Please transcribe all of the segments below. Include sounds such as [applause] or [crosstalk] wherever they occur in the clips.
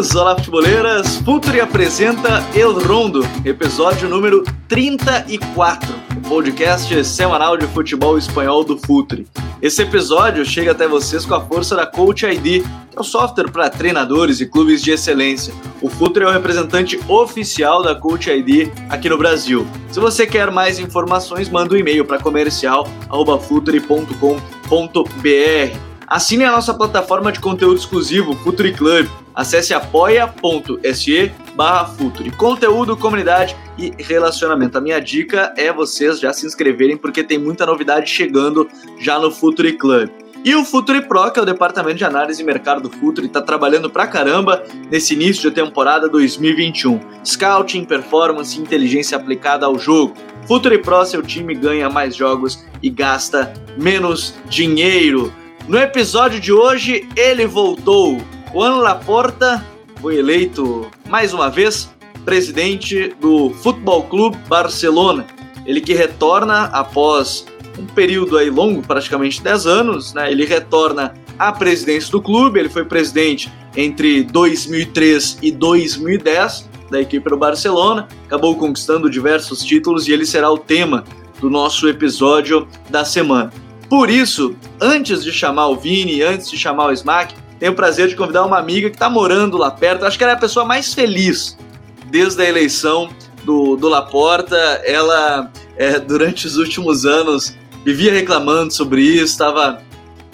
Olá, futeboleiras! Futuri apresenta El Rondo, episódio número 34, o podcast semanal de futebol espanhol do Futuri. Esse episódio chega até vocês com a força da Coach ID, que é o software para treinadores e clubes de excelência. O Futuri é o representante oficial da Coach ID aqui no Brasil. Se você quer mais informações, manda um e-mail para comercial@futuri.com.br. Assine a nossa plataforma de conteúdo exclusivo, Futuri Club. Acesse apoia.se barra Futuri. Conteúdo, comunidade e relacionamento. A minha dica é vocês já se inscreverem, porque tem muita novidade chegando já no Futuri Club. E o Futuri Pro, que é o departamento de análise e mercado do Futuri, está trabalhando pra caramba nesse início de temporada 2021. Scouting, performance e inteligência aplicada ao jogo. Futuri Pro, seu time ganha mais jogos e gasta menos dinheiro. No episódio de hoje, ele voltou. Juan Laporta foi eleito mais uma vez presidente do Futebol Clube Barcelona. Ele que retorna após um período aí longo, praticamente 10 anos, né? Ele retorna à presidência do clube, ele foi presidente entre 2003 e 2010 da equipe do Barcelona, acabou conquistando diversos títulos e ele será o tema do nosso episódio da semana. Por isso, antes de chamar o Vini, antes de chamar o Smack, tenho o prazer de convidar uma amiga que está morando lá perto. Acho que ela é a pessoa mais feliz desde a eleição do, do Laporta. Ela, é, durante os últimos anos, vivia reclamando sobre isso, estava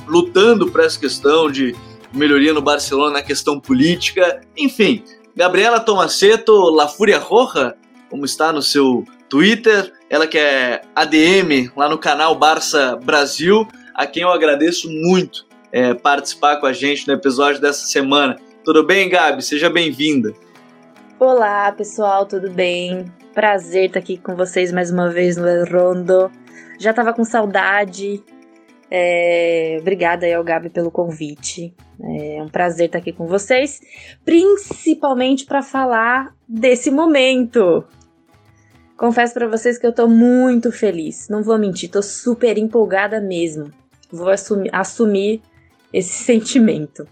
lutando por essa questão de melhoria no Barcelona na questão política. Enfim, Gabriela Tomaceto, La Fúria Roja, como está no seu Twitter, ela que é ADM lá no canal Barça Brasil, a quem eu agradeço muito é, participar com a gente no episódio dessa semana. Tudo bem, Gabi? Seja bem-vinda. Olá, pessoal, tudo bem? Prazer estar aqui com vocês mais uma vez no El Rondo. Já estava com saudade. É... Obrigada aí ao Gabi pelo convite. É um prazer estar aqui com vocês, principalmente para falar desse momento. Confesso para vocês que eu tô muito feliz. Não vou mentir, tô super empolgada mesmo. Vou assumir, assumir esse sentimento.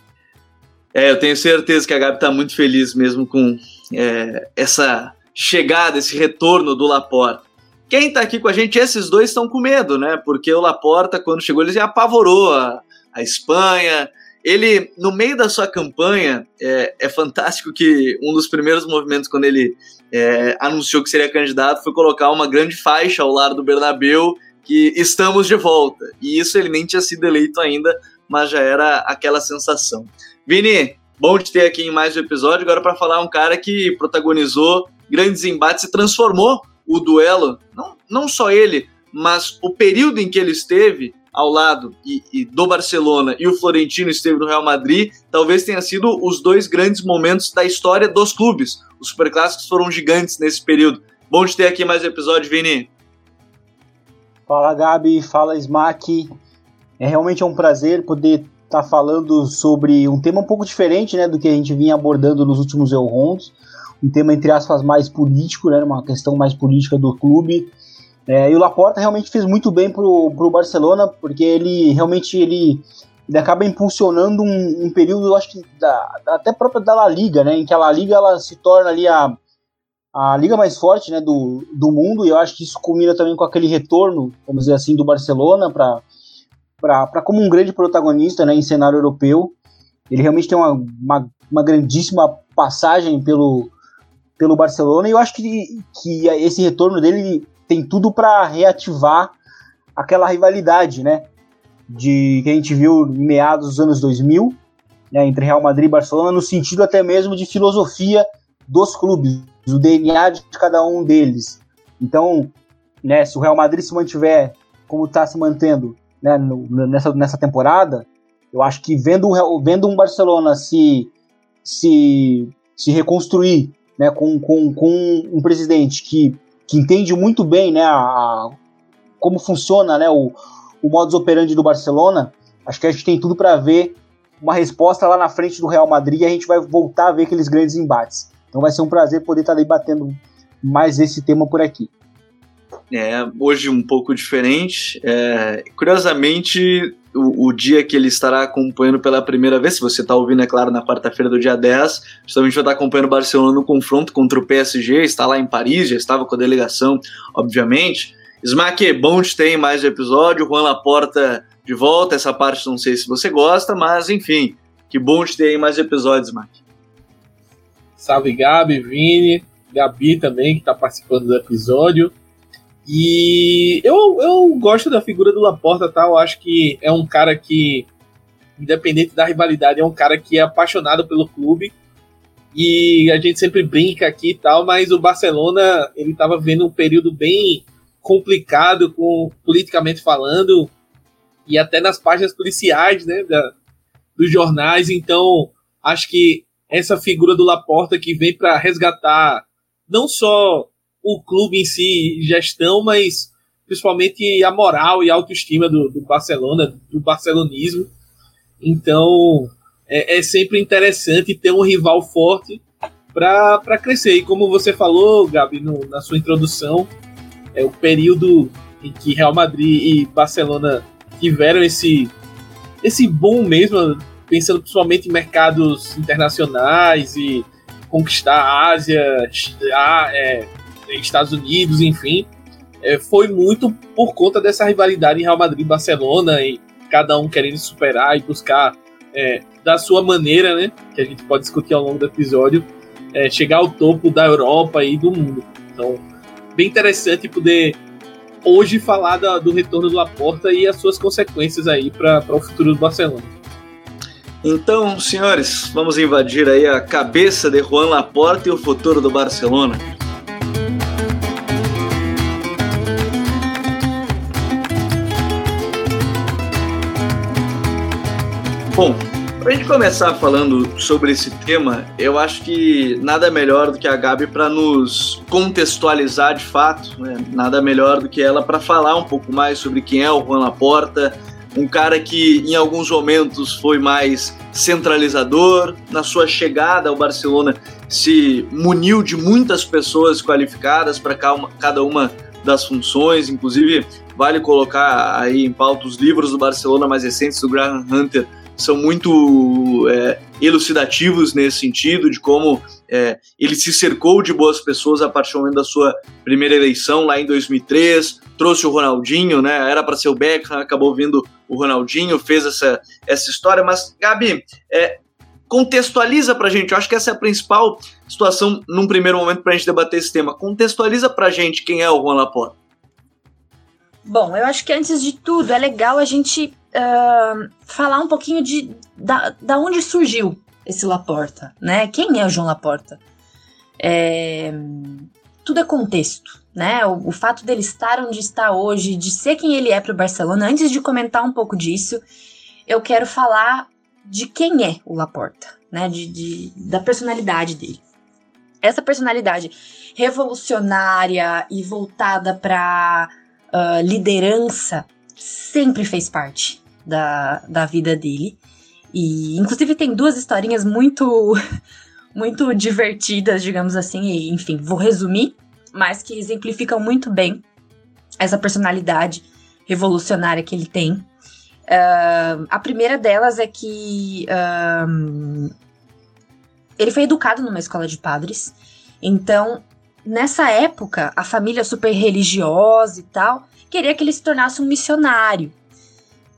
É, eu tenho certeza que a Gabi tá muito feliz mesmo com é, essa chegada, esse retorno do Laporta. Quem tá aqui com a gente, esses dois estão com medo, né? Porque o Laporta, quando chegou, ele apavorou a, a Espanha, ele, no meio da sua campanha, é, é fantástico que um dos primeiros movimentos, quando ele é, anunciou que seria candidato, foi colocar uma grande faixa ao lado do Bernabeu, que estamos de volta. E isso ele nem tinha sido eleito ainda, mas já era aquela sensação. Vini, bom te ter aqui em mais um episódio. Agora para falar um cara que protagonizou grandes embates e transformou o duelo, não, não só ele, mas o período em que ele esteve ao lado e, e, do Barcelona e o Florentino esteve no Real Madrid, talvez tenha sido os dois grandes momentos da história dos clubes. Os superclássicos foram gigantes nesse período. Bom de ter aqui mais um episódio, Vini. Fala, Gabi. Fala, Smack. É realmente é um prazer poder estar tá falando sobre um tema um pouco diferente né, do que a gente vinha abordando nos últimos Elrondos. Um tema, entre aspas, mais político, né, uma questão mais política do clube. É, e o Laporta realmente fez muito bem pro, pro Barcelona, porque ele realmente ele, ele acaba impulsionando um, um período, eu acho que da, até própria da La Liga, né, em que a La Liga ela se torna ali a, a liga mais forte né, do, do mundo, e eu acho que isso combina também com aquele retorno, vamos dizer assim, do Barcelona para como um grande protagonista né, em cenário europeu. Ele realmente tem uma, uma, uma grandíssima passagem pelo, pelo Barcelona, e eu acho que, que esse retorno dele tem tudo para reativar aquela rivalidade, né? De que a gente viu em meados dos anos 2000, né, entre Real Madrid e Barcelona, no sentido até mesmo de filosofia dos clubes, o DNA de cada um deles. Então, né, se o Real Madrid se mantiver como está se mantendo né, no, nessa, nessa temporada, eu acho que vendo, vendo um Barcelona se, se, se reconstruir né, com, com, com um presidente que que entende muito bem né, a, como funciona né, o, o modus operandi do Barcelona, acho que a gente tem tudo para ver uma resposta lá na frente do Real Madrid e a gente vai voltar a ver aqueles grandes embates. Então vai ser um prazer poder estar debatendo mais esse tema por aqui. É, hoje um pouco diferente. É, curiosamente, o, o, dia que ele estará acompanhando pela primeira vez. Se você está ouvindo, é claro, na quarta-feira do dia 10, justamente vai estar acompanhando o Barcelona no confronto contra o PSG. Está lá em Paris, já estava com a delegação, obviamente. Smack, bom te ter em mais um episódio. Juan Laporta de volta. Essa parte não sei se você gosta, mas enfim, que bom te ter mais episódios, Smack. Salve, Gabi, Vini, Gabi também, que está participando do episódio. E eu, eu gosto da figura do Laporta, tá? Eu acho que é um cara que, independente da rivalidade, é um cara que é apaixonado pelo clube. E a gente sempre brinca aqui e tal, mas o Barcelona, ele estava vivendo um período bem complicado, com politicamente falando, e até nas páginas policiais, né, da, dos jornais. Então, acho que essa figura do Laporta que vem para resgatar não só o clube em si, gestão, mas principalmente a moral e a autoestima do, do Barcelona, do barcelonismo. Então é, é, sempre interessante ter um rival forte para crescer. E como você falou, Gabi, no, na sua introdução, é o período em que Real Madrid e Barcelona tiveram esse, esse boom mesmo, pensando principalmente em mercados internacionais e conquistar a Ásia, a, é, Estados Unidos, enfim, é, foi muito por conta dessa rivalidade em Real Madrid e Barcelona e cada um querendo superar e buscar é, da sua maneira, né, que a gente pode discutir ao longo do episódio, é, chegar ao topo da Europa e do mundo. Então, bem interessante poder hoje falar da, do retorno do Laporta e as suas consequências aí para o futuro do Barcelona. Então, senhores, vamos invadir aí a cabeça de Juan Laporta e o futuro do Barcelona. Bom, para a gente começar falando sobre esse tema, eu acho que nada melhor do que a Gabi para nos contextualizar de fato, né? nada melhor do que ela para falar um pouco mais sobre quem é o Juan Laporta, um cara que em alguns momentos foi mais centralizador, na sua chegada ao Barcelona se muniu de muitas pessoas qualificadas para cada uma das funções, inclusive vale colocar aí em pauta os livros do Barcelona mais recentes do Graham Hunter são muito é, elucidativos nesse sentido, de como é, ele se cercou de boas pessoas a partir do momento da sua primeira eleição, lá em 2003, trouxe o Ronaldinho, né? Era para ser o Beckham, acabou vindo o Ronaldinho, fez essa, essa história. Mas, Gabi, é, contextualiza pra gente, eu acho que essa é a principal situação num primeiro momento pra gente debater esse tema. Contextualiza pra gente quem é o Juan. Bom, eu acho que antes de tudo é legal a gente uh, falar um pouquinho de da, da onde surgiu esse Laporta, né? Quem é o João Laporta? É, tudo é contexto, né? O, o, fato dele estar onde está hoje, de ser quem ele é para o Barcelona. Antes de comentar um pouco disso, eu quero falar de quem é o Laporta, né? De, de da personalidade dele. Essa personalidade revolucionária e voltada para uh, liderança sempre fez parte da, da vida dele. E inclusive tem duas historinhas muito [laughs] muito divertidas, digamos assim, e enfim, vou resumir, mas que exemplificam muito bem essa personalidade revolucionária que ele tem. Uh, a primeira delas é que uh, ele foi educado numa escola de padres, então nessa época a família super religiosa e tal queria que ele se tornasse um missionário.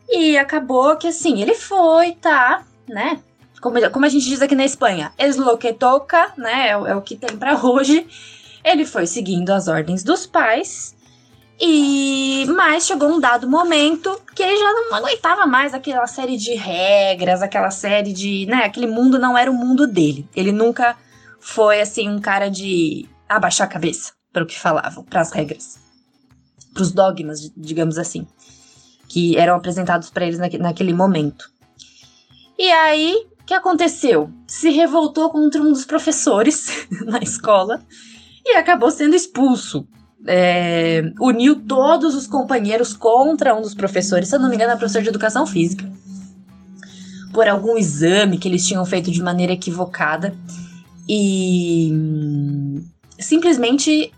E acabou que assim, ele foi, tá, né? Como, como a gente diz aqui na Espanha, es lo que toca, né? É, é o que tem para hoje. Ele foi seguindo as ordens dos pais. E mas chegou um dado momento que ele já não aguentava mais aquela série de regras, aquela série de, né, aquele mundo não era o mundo dele. Ele nunca foi assim um cara de abaixar a cabeça para o que falavam, para as regras, para os dogmas, digamos assim que eram apresentados para eles naque, naquele momento. E aí, o que aconteceu? Se revoltou contra um dos professores [laughs] na escola e acabou sendo expulso. É, uniu todos os companheiros contra um dos professores, se eu não me engano, era professor de educação física, por algum exame que eles tinham feito de maneira equivocada. E simplesmente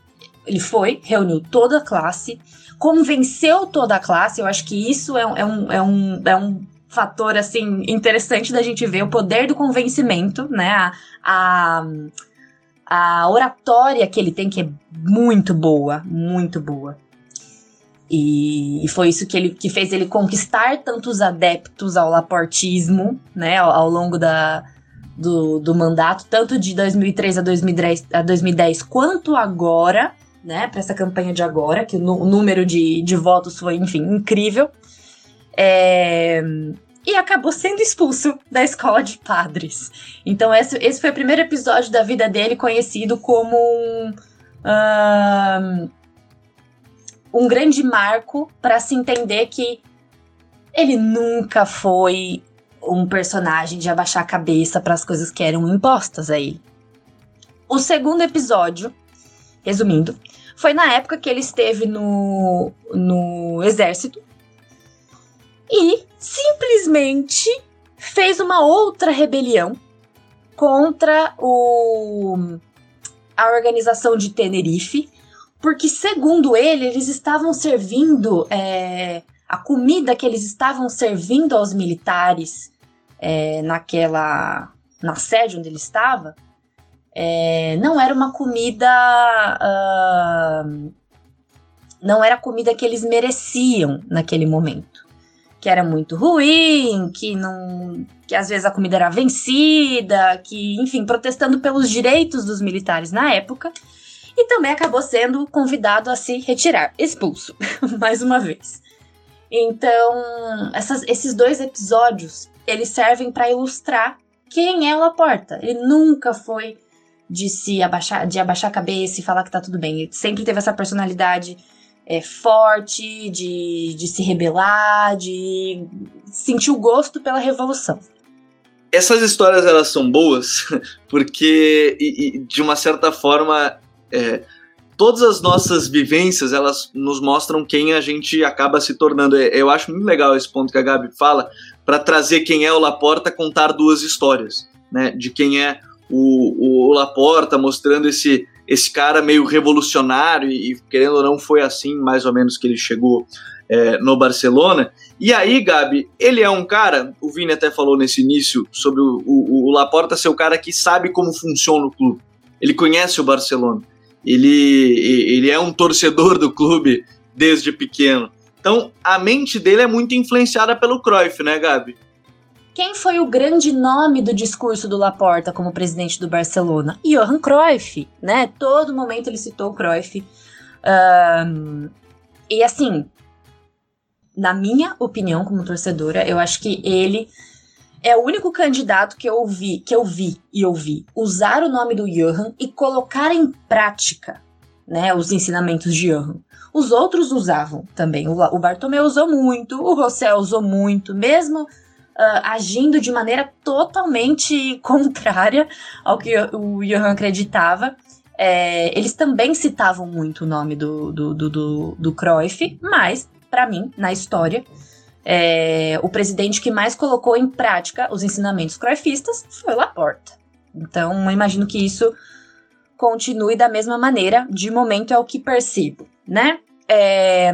ele foi, reuniu toda a classe, convenceu toda a classe. Eu acho que isso é, é, um, é, um, é um fator assim interessante da gente ver o poder do convencimento, né? A, a, a oratória que ele tem que é muito boa, muito boa. E, e, foi isso que, ele, que fez ele conquistar tantos adeptos ao laportismo, né, ao, ao longo da, do, do mandato, tanto de 2003 a 2010, a 2010 quanto agora, né, para essa campanha de agora, que o, número de, de votos foi, enfim, incrível. É, e acabou sendo expulso da escola de padres. Então, esse, esse foi o primeiro episódio da vida dele conhecido como um, um, um grande marco para se entender que ele nunca foi um personagem de abaixar a cabeça para as coisas que eram impostas a ele. O segundo episódio, resumindo, foi na época que ele esteve no, no exército e simplesmente fez uma outra rebelião contra o, a organização de Tenerife, porque, segundo ele, eles estavam servindo é, a comida que eles estavam servindo aos militares é, naquela na sede onde ele estava é, não era uma comida uh, não era a comida que eles mereciam naquele momento que era muito ruim, que não, que às vezes a comida era vencida, que, enfim, protestando pelos direitos dos militares na época, e também acabou sendo convidado a se retirar, expulso, [laughs] mais uma vez. Então, essas, esses dois episódios, eles servem para ilustrar quem é o Laporta. Ele nunca foi de se abaixar, de abaixar a cabeça e falar que tá tudo bem. Ele sempre teve essa personalidade é, forte, de, de se rebelar, de sentir o gosto pela revolução. Essas histórias elas são boas [laughs] porque, e, e, de uma certa forma, é, todas as nossas vivências elas nos mostram quem a gente acaba se tornando. É, eu acho muito legal esse ponto que a Gabi fala para trazer quem é o Laporta, contar duas histórias, né? De quem é o, o Laporta, mostrando esse esse cara meio revolucionário e, querendo ou não, foi assim mais ou menos que ele chegou é, no Barcelona. E aí, Gabi, ele é um cara, o Vini até falou nesse início sobre o, o, o Laporta ser o cara que sabe como funciona o clube. Ele conhece o Barcelona. Ele, ele é um torcedor do clube desde pequeno. Então, a mente dele é muito influenciada pelo Cruyff, né, Gabi? Quem foi o grande nome do discurso do Laporta como presidente do Barcelona? Johan Cruyff, né? Todo momento ele citou o Cruyff. Um, e assim, na minha opinião como torcedora, eu acho que ele é o único candidato que eu ouvi, que eu vi e ouvi usar o nome do Johan e colocar em prática, né, os ensinamentos de Johan. Os outros usavam também. O, o Bartomeu usou muito, o Rossell usou muito, mesmo uh, agindo de maneira totalmente [laughs] contrária ao que o Johan acreditava. É, eles também citavam muito o nome do, do, do, do, do Cruyff, mas, para mim, na história, é, o presidente que mais colocou em prática os ensinamentos cruyffistas foi Laporta. Então, eu imagino que isso continue da mesma maneira, de momento é o que percebo, né? É,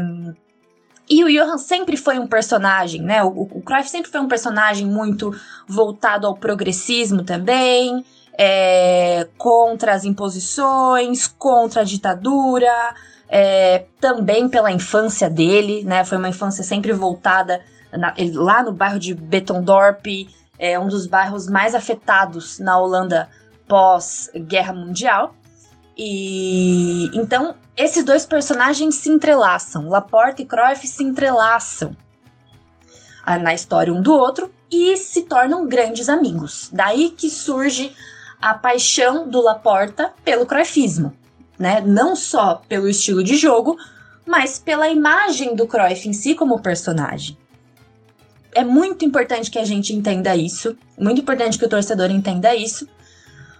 e o Johan sempre foi um personagem, né? O, o Cruyff sempre foi um personagem muito voltado ao progressismo também, é, contra as imposições, contra a ditadura, é, também pela infância dele, né? Foi uma infância sempre voltada na, lá no bairro de Betondorp, é um dos bairros mais afetados na Holanda pós-guerra mundial. E então esses dois personagens se entrelaçam, Laporte e Cruyff se entrelaçam ah, na história um do outro e se tornam grandes amigos. Daí que surge a paixão do Laporta pelo Cruyffismo, né? Não só pelo estilo de jogo, mas pela imagem do Cruyff em si como personagem. É muito importante que a gente entenda isso, muito importante que o torcedor entenda isso,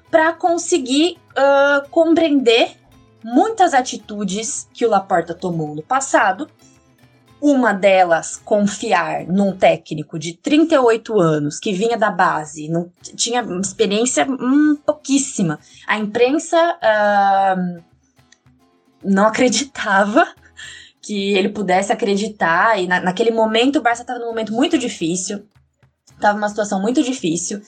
para conseguir uh, compreender muitas atitudes que o Laporta tomou no passado. Uma delas, confiar num técnico de 38 anos que vinha da base, não tinha experiência hum, pouquíssima. A imprensa uh, não acreditava [laughs] que ele pudesse acreditar. E na, naquele momento o Barça estava num momento muito difícil, estava numa situação muito difícil.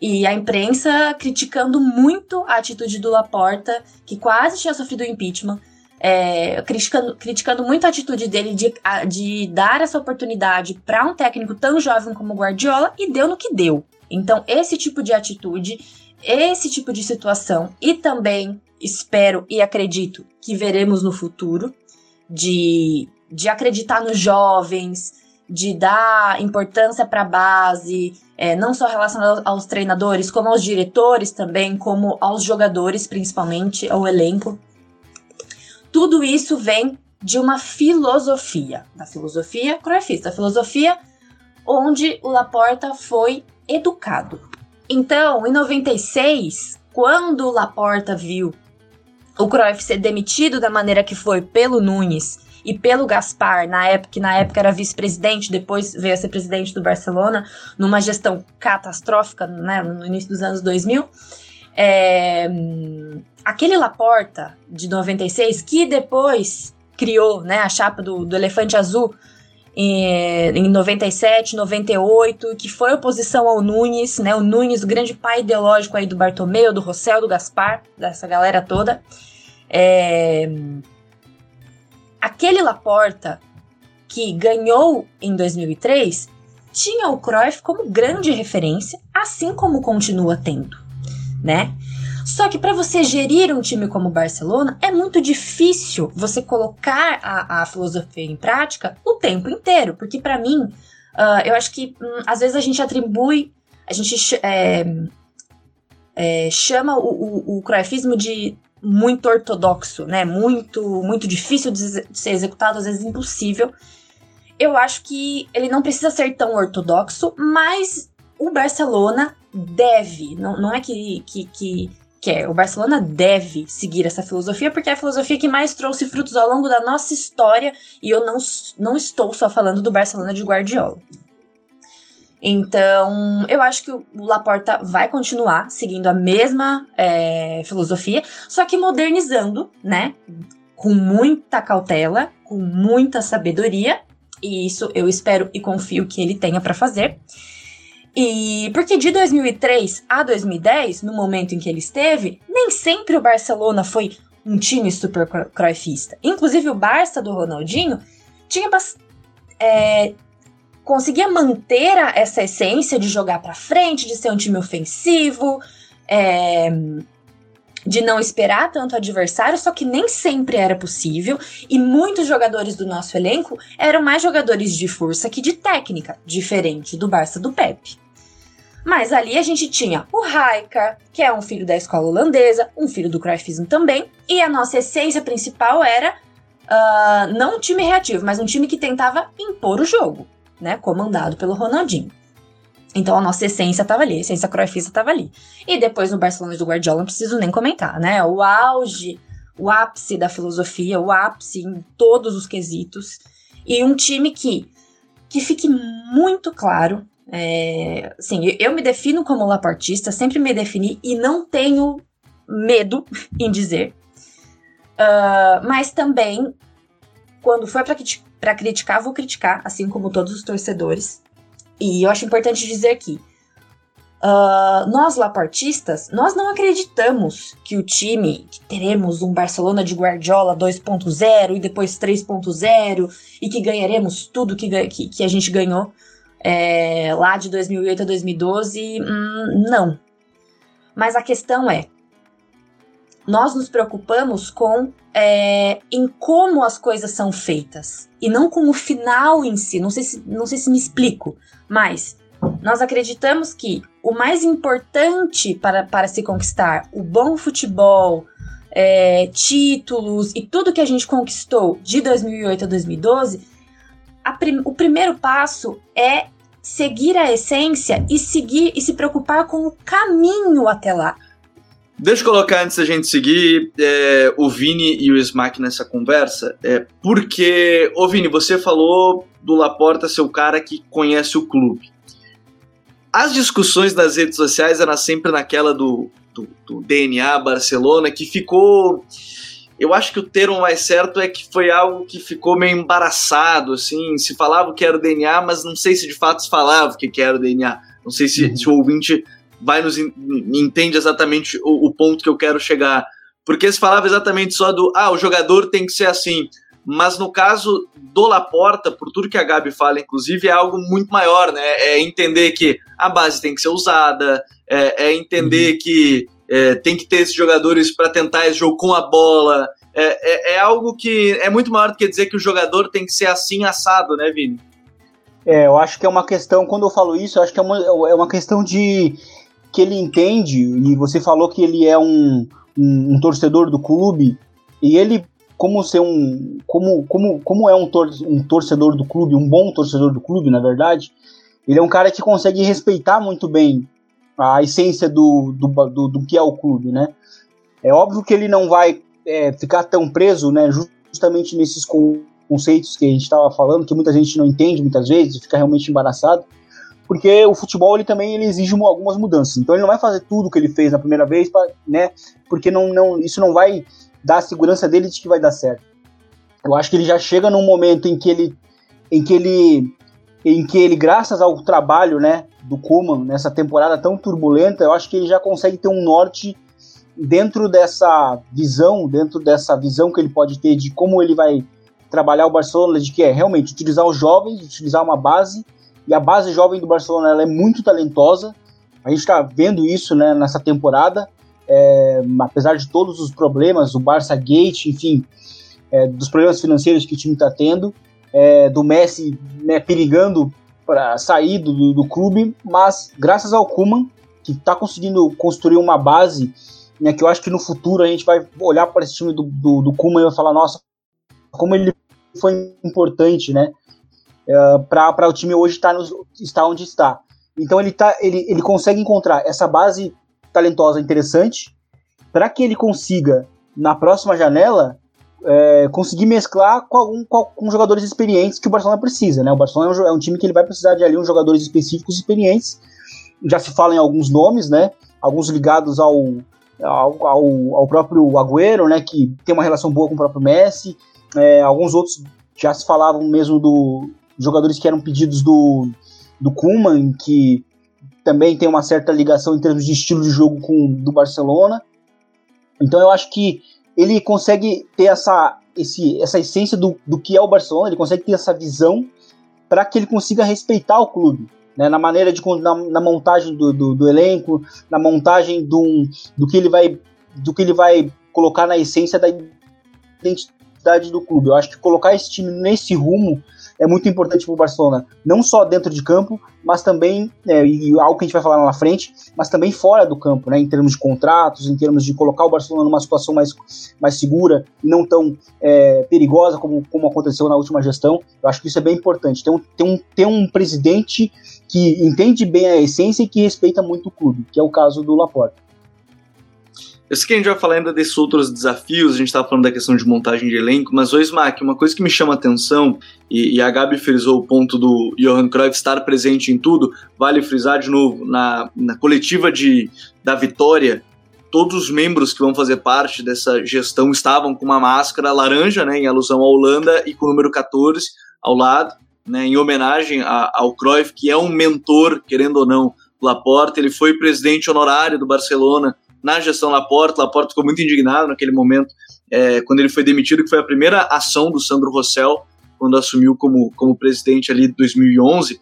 E a imprensa criticando muito a atitude do Laporta, que quase tinha sofrido impeachment, é, criticando, criticando muito a atitude dele de, de dar essa oportunidade para um técnico tão jovem como Guardiola, e deu no que deu. Então, esse tipo de atitude, esse tipo de situação, e também espero e acredito que veremos no futuro, de, de acreditar nos jovens, de dar importância para a base, é, não só relacionado aos treinadores, como aos diretores também, como aos jogadores, principalmente, ao elenco. Tudo isso vem de uma filosofia, da filosofia cruyffista, a filosofia onde o Laporta foi educado. Então, em 96, quando o Laporta viu o Cruyff ser demitido da maneira que foi pelo Nunes e pelo Gaspar, na época, que na época era vice-presidente, depois veio a ser presidente do Barcelona, numa gestão catastrófica, né, no início dos anos 2000, é, aquele Laporta de 96, que depois criou né, a chapa do, do Elefante Azul em, em 97, 98, que foi oposição ao Nunes, né, o Nunes, o grande pai ideológico aí do Bartomeu, do Rossel, do Gaspar, dessa galera toda. É, aquele Laporta que ganhou em 2003 tinha o Cruyff como grande referência, assim como continua tendo, né? Só que para você gerir um time como o Barcelona é muito difícil você colocar a, a filosofia em prática o tempo inteiro, porque para mim uh, eu acho que hum, às vezes a gente atribui, a gente é, é, chama o, o, o Cruyffismo de muito ortodoxo, né? Muito, muito difícil de ser executado, às vezes impossível. Eu acho que ele não precisa ser tão ortodoxo, mas o Barcelona deve, não, não é que, que, que quer, o Barcelona deve seguir essa filosofia, porque é a filosofia que mais trouxe frutos ao longo da nossa história, e eu não, não estou só falando do Barcelona de Guardiola. Então, eu acho que o Laporta vai continuar seguindo a mesma é, filosofia, só que modernizando, né? Com muita cautela, com muita sabedoria, e isso eu espero e confio que ele tenha para fazer. E porque de 2003 a 2010, no momento em que ele esteve, nem sempre o Barcelona foi um time super cruyffista. Inclusive o Barça do Ronaldinho tinha é, conseguia manter essa essência de jogar para frente, de ser um time ofensivo, é, de não esperar tanto o adversário, só que nem sempre era possível, e muitos jogadores do nosso elenco eram mais jogadores de força que de técnica, diferente do Barça do Pepe. Mas ali a gente tinha o Raika, que é um filho da escola holandesa, um filho do Cruyffismo também, e a nossa essência principal era uh, não um time reativo, mas um time que tentava impor o jogo né, comandado pelo Ronaldinho. Então a nossa essência estava ali, a essência croifista estava ali. E depois no Barcelona do Guardiola não preciso nem comentar, né? O auge, o ápice da filosofia, o ápice em todos os quesitos. E um time que, que fique muito claro, é, assim, eu me defino como laportista, sempre me defini e não tenho medo [laughs] em dizer. Uh, mas também, quando for para para criticar, vou criticar, assim como todos os torcedores. E eu acho importante dizer que uh, nós, laportistas, nós não acreditamos que o time, que teremos um Barcelona de Guardiola 2.0 e depois 3.0 e que ganharemos tudo que, que, que a gente ganhou é, lá de 2008 a 2012, hum, não. Mas a questão é, nós nos preocupamos com é, em como as coisas são feitas e não com o final em si. Não sei se, não sei se me explico, mas nós acreditamos que o mais importante para, para se conquistar o bom futebol, é, títulos e tudo que a gente conquistou de 2008 a 2012, a prim, o primeiro passo é seguir a essência e seguir e se preocupar com o caminho até lá. Deixa eu colocar antes da gente seguir é, o Vini e o Smack nessa conversa, é, porque, ô Vini, você falou do Laporta ser o cara que conhece o clube. As discussões nas redes sociais eram sempre naquela do, do, do DNA Barcelona, que ficou eu acho que o termo mais certo é que foi algo que ficou meio embaraçado, assim, se falava que era o DNA, mas não sei se de fato se falava o que era o DNA. Não sei se, uhum. se o ouvinte vai nos entende exatamente o, o, ponto que eu quero chegar. Porque se falava exatamente só do, ah, o jogador tem que ser assim. Mas no caso do Laporta, por tudo que a Gabi fala, inclusive, é algo muito maior, né? É entender que a base tem que ser usada, é, é entender uhum. que é, tem que ter esses jogadores para tentar esse jogo com a bola. É, é, é, algo que é muito maior do que dizer que o jogador tem que ser assim assado, né, Vini? É, eu acho que é uma questão, quando eu falo isso, eu acho que é uma, é uma questão de que ele entende, e você falou que ele é um, um, um torcedor do clube, e ele, como ser um. Como, como, como é um, tor um torcedor do clube, um bom torcedor do clube, na verdade, ele é um cara que consegue respeitar muito bem a essência do, do, do, do, que é o clube, né? É óbvio que ele não vai é, ficar tão preso, né? Justamente nesses conceitos que a gente estava falando, que muita gente não entende muitas vezes fica realmente embaraçado, porque o futebol ele também ele exige algumas mudanças. Então ele não vai fazer tudo que ele fez na primeira vez, pra, né? Porque não, não, isso não vai dar a segurança dele de que vai dar certo. Eu acho que ele já chega num momento em que ele, em que ele, em que ele, graças ao trabalho, né, do Kuman nessa temporada tão turbulenta, eu acho que ele já consegue ter um norte dentro dessa visão, dentro dessa visão que ele pode ter de como ele vai trabalhar o Barcelona, de que é realmente utilizar os jovens, utilizar uma base, e a base jovem do Barcelona ela é muito talentosa. A gente está vendo isso né, nessa temporada, é, apesar de todos os problemas, o Barça Gate, enfim, é, dos problemas financeiros que o time está tendo, é, do Messi né, perigando para sair do, do, clube, mas graças ao Kuman, que está conseguindo construir uma base, né, que eu acho que no futuro a gente vai olhar para esse time do, do, do Kuman e vai falar, nossa, como ele foi importante, né, uh, é, para o time hoje estar, tá estar onde está. Então ele, tá, ele, ele consegue encontrar essa base talentosa interessante para que ele consiga, na próxima janela, é, conseguir mesclar com, algum, com, jogadores experientes que o Barcelona precisa, né? O Barcelona é um, é um, time que ele vai precisar de ali uns jogadores específicos experientes. Já se fala em alguns nomes, né? Alguns ligados ao, ao, ao, ao próprio Agüero, né? Que tem uma relação boa com o próprio Messi. É, alguns outros já se falavam mesmo do jogadores que eram pedidos do, do Koeman, que também tem uma certa ligação em termos de estilo de jogo com do Barcelona. Então eu acho que ele consegue ter essa, esse, essa essência do, do que é o Barcelona, ele consegue ter essa visão para que ele consiga respeitar o clube. Né, na maneira de na, na montagem do, do, do, elenco, na montagem do, do que ele vai do que ele vai colocar na essência da identidade do clube. Eu acho que colocar esse time nesse rumo é muito importante para o Barcelona, não só dentro de campo, mas também, é, e algo que a gente vai falar lá na frente, mas também fora do campo, né, em termos de contratos, em termos de colocar o Barcelona numa situação mais, mais segura não tão é, perigosa como, como aconteceu na última gestão. Eu acho que isso é bem importante. Ter um, ter um, ter um presidente que entende bem a essência e que respeita muito o clube, que é o caso do Laporta. Eu sei que a gente vai falar ainda desses outros desafios, a gente estava falando da questão de montagem de elenco, mas o Smack, uma coisa que me chama atenção, e, e, a Gabi frisou o ponto do Johan Cruyff estar presente em tudo, vale frisar de novo, na, na coletiva de, da vitória, todos os membros que vão fazer parte dessa gestão estavam com uma máscara laranja, né, em alusão à Holanda, e com o número 14 ao lado, né, em homenagem a, ao Cruyff, que é um mentor, querendo ou não, do Laporta, ele foi presidente honorário do Barcelona na gestão Laporta. Laporta ficou muito indignado naquele momento, é, quando ele foi demitido, que foi a primeira ação do Sandro Rossell, quando assumiu como, como presidente ali de 2011.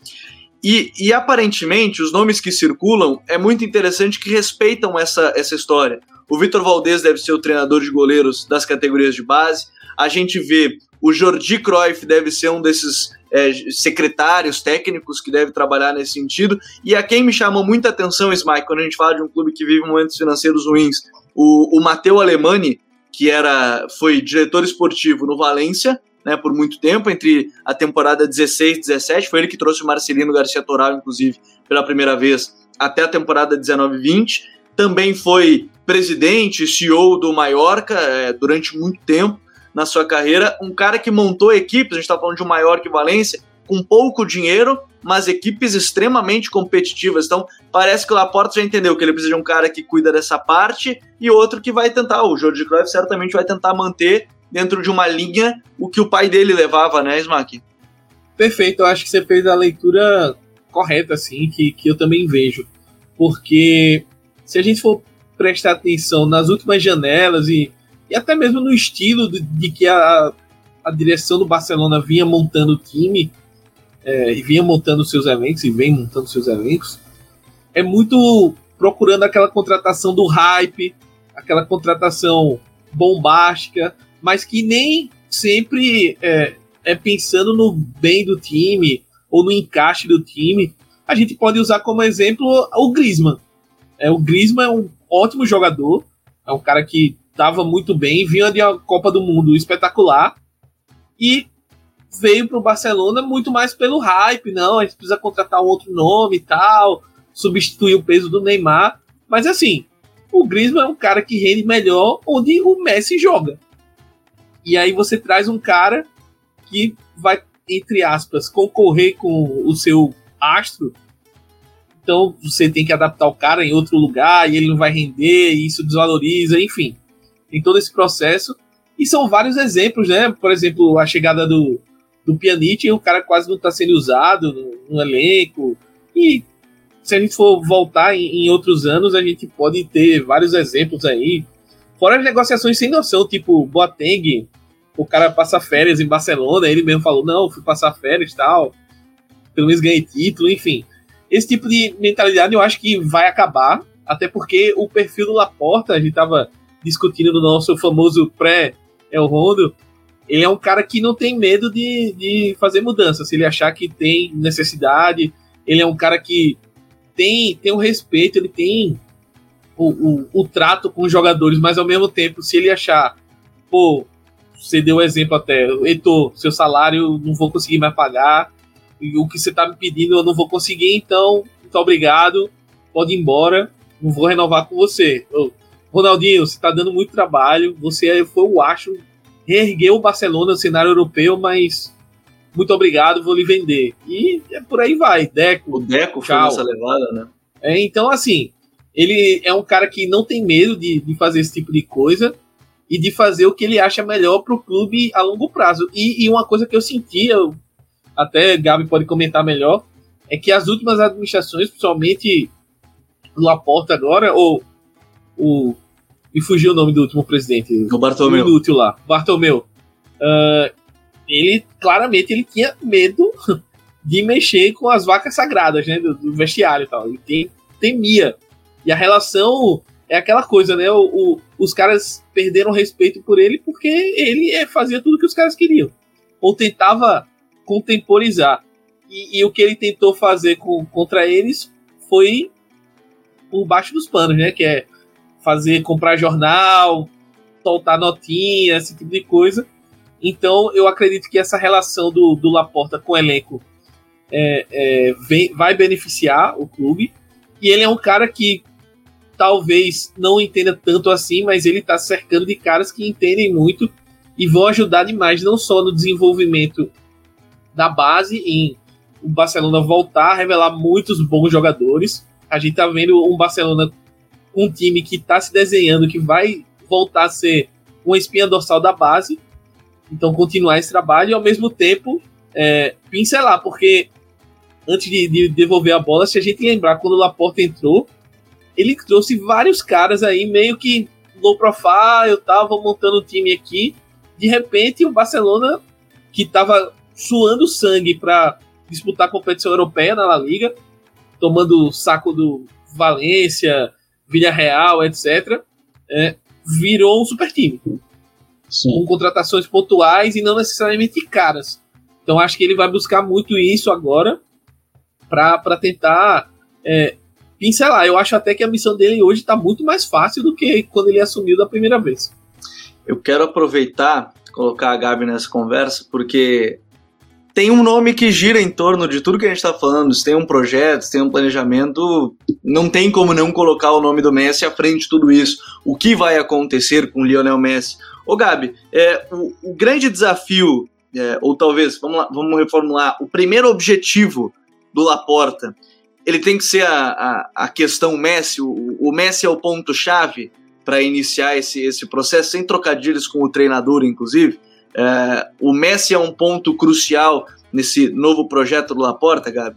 E, e aparentemente, os nomes que circulam é muito interessante que respeitam essa, essa história. O Vitor Valdez deve ser o treinador de goleiros das categorias de base. A gente vê o Jordi Cruyff deve ser um desses é, secretários técnicos que deve trabalhar nesse sentido. E a quem me chamou muita atenção, Smike, quando a gente fala de um clube que vive momentos financeiros ruins, o, o Matteo Alemani, que era, foi diretor esportivo no Valência, né, por muito tempo, entre a temporada 16 e 17, foi ele que trouxe o Marcelino Garcia Toral, inclusive, pela primeira vez, até a temporada 19 20. Também foi presidente, CEO do Mallorca é, durante muito tempo na sua carreira, um cara que montou equipes, a gente está falando de um Mallorca e Valência, com pouco dinheiro, mas equipes extremamente competitivas. Então, parece que o Laporta já entendeu que ele precisa de um cara que cuida dessa parte e outro que vai tentar. O Jorge Cruyff certamente vai tentar manter dentro de uma linha o que o pai dele levava, né, Smack? Perfeito, eu acho que você fez a leitura correta, assim, que, que eu também vejo. Porque se a gente for prestar atenção nas últimas janelas e, e até mesmo no estilo de, de que a, a direção do Barcelona vinha montando o time, é, e vinha montando seus eventos, e vem montando seus eventos, é muito procurando aquela contratação do hype, aquela contratação bombástica, mas que nem sempre é, é pensando no bem do time ou no encaixe do time. A gente pode usar como exemplo o Griezmann. É, o Griezmann é um ótimo jogador, é um cara que estava muito bem, vinha de uma Copa do Mundo espetacular e veio para o Barcelona muito mais pelo hype, não, a gente precisa contratar um outro nome e tal, substituir o peso do Neymar, mas assim, o Griezmann é um cara que rende melhor onde o Messi joga. E aí você traz um cara que vai, entre aspas, concorrer com o seu astro. Então você tem que adaptar o cara em outro lugar e ele não vai render, e isso desvaloriza, enfim. Tem todo esse processo. E são vários exemplos, né? Por exemplo, a chegada do, do Pjanic, o cara quase não está sendo usado no, no, elenco. E se a gente for voltar em, em, outros anos, a gente pode ter vários exemplos aí. Fora as negociações sem noção, tipo Boateng, o cara passa férias em Barcelona, ele mesmo falou, não, fui passar férias e tal, pelo menos ganhei título, enfim. Esse tipo de mentalidade eu acho que vai acabar, até porque o perfil do Laporta, a gente tava discutindo no nosso famoso pré-El Rondo, ele é um cara que não tem medo de, de fazer mudança, se ele achar que tem necessidade, ele é um cara que tem, tem um respeito, ele tem o, o, o trato com os jogadores, mas ao mesmo tempo, se ele achar, pô, você deu o exemplo até, Heitor, seu salário não vou conseguir mais pagar, o que você tá me pedindo eu não vou conseguir, então, muito obrigado, pode ir embora, não vou renovar com você. Ronaldinho, você tá dando muito trabalho, você foi o acho, reergueu o Barcelona no cenário europeu, mas muito obrigado, vou lhe vender. E é por aí vai, Deco. O Deco foi nessa levada, né? É, então, assim, ele é um cara que não tem medo de, de fazer esse tipo de coisa e de fazer o que ele acha melhor para o clube a longo prazo. E, e, uma coisa que eu sentia, até Gabi pode comentar melhor, é que as últimas administrações, principalmente o Laporta agora, ou o. Me fugiu o nome do último presidente. O Bartomeu. O inútil lá. Bartomeu. Uh, ele, claramente, ele tinha medo [laughs] de mexer com as vacas sagradas, né? Do, do vestiário e tal. Ele tem, temia. E a relação é aquela coisa, né? O, o, os caras perderam respeito por ele porque ele é, fazia tudo que os caras queriam. Ou tentava contemporizar. E, e o que ele tentou fazer com, contra eles foi por baixo dos panos, né? Que é fazer, comprar jornal, soltar notinha, esse tipo de coisa. Então eu acredito que essa relação do, do Laporta com o elenco é, é, vem, vai beneficiar o clube. E ele é um cara que talvez não entenda tanto assim, mas ele está cercando de caras que entendem muito e vão ajudar demais, não só no desenvolvimento da base, em o Barcelona voltar a revelar muitos bons jogadores. A gente está vendo um Barcelona, um time que está se desenhando, que vai voltar a ser uma espinha dorsal da base. Então, continuar esse trabalho e, ao mesmo tempo, é, pincelar, porque antes de, de, devolver a bola, se a gente lembrar quando o Laporta entrou, ele trouxe vários caras aí, meio que low profile, tava montando o time aqui. De repente, o Barcelona, que tava suando sangue para disputar a competição europeia na La Liga, tomando o saco do Valência, Villarreal, etc., é, virou um super time. Sim. Com contratações pontuais e não necessariamente caras. Então acho que ele vai buscar muito isso agora para tentar é, pincelar. Eu acho até que a missão dele hoje está muito mais fácil do que quando ele assumiu da primeira vez. Eu quero aproveitar, colocar a Gabi nessa conversa, porque tem um nome que gira em torno de tudo que a gente está falando. Se tem um projeto, se tem um planejamento, não tem como não colocar o nome do Messi à frente de tudo isso. O que vai acontecer com o Lionel Messi? Ô Gabi, é, o, o grande desafio é, ou talvez, vamos, lá, vamos reformular, o primeiro objetivo do Laporta, ele tem que ser a, a, a questão Messi, o, o Messi é o ponto-chave para iniciar esse, esse processo, sem trocadilhos com o treinador, inclusive. É, o Messi é um ponto crucial nesse novo projeto do Laporta, Gabi?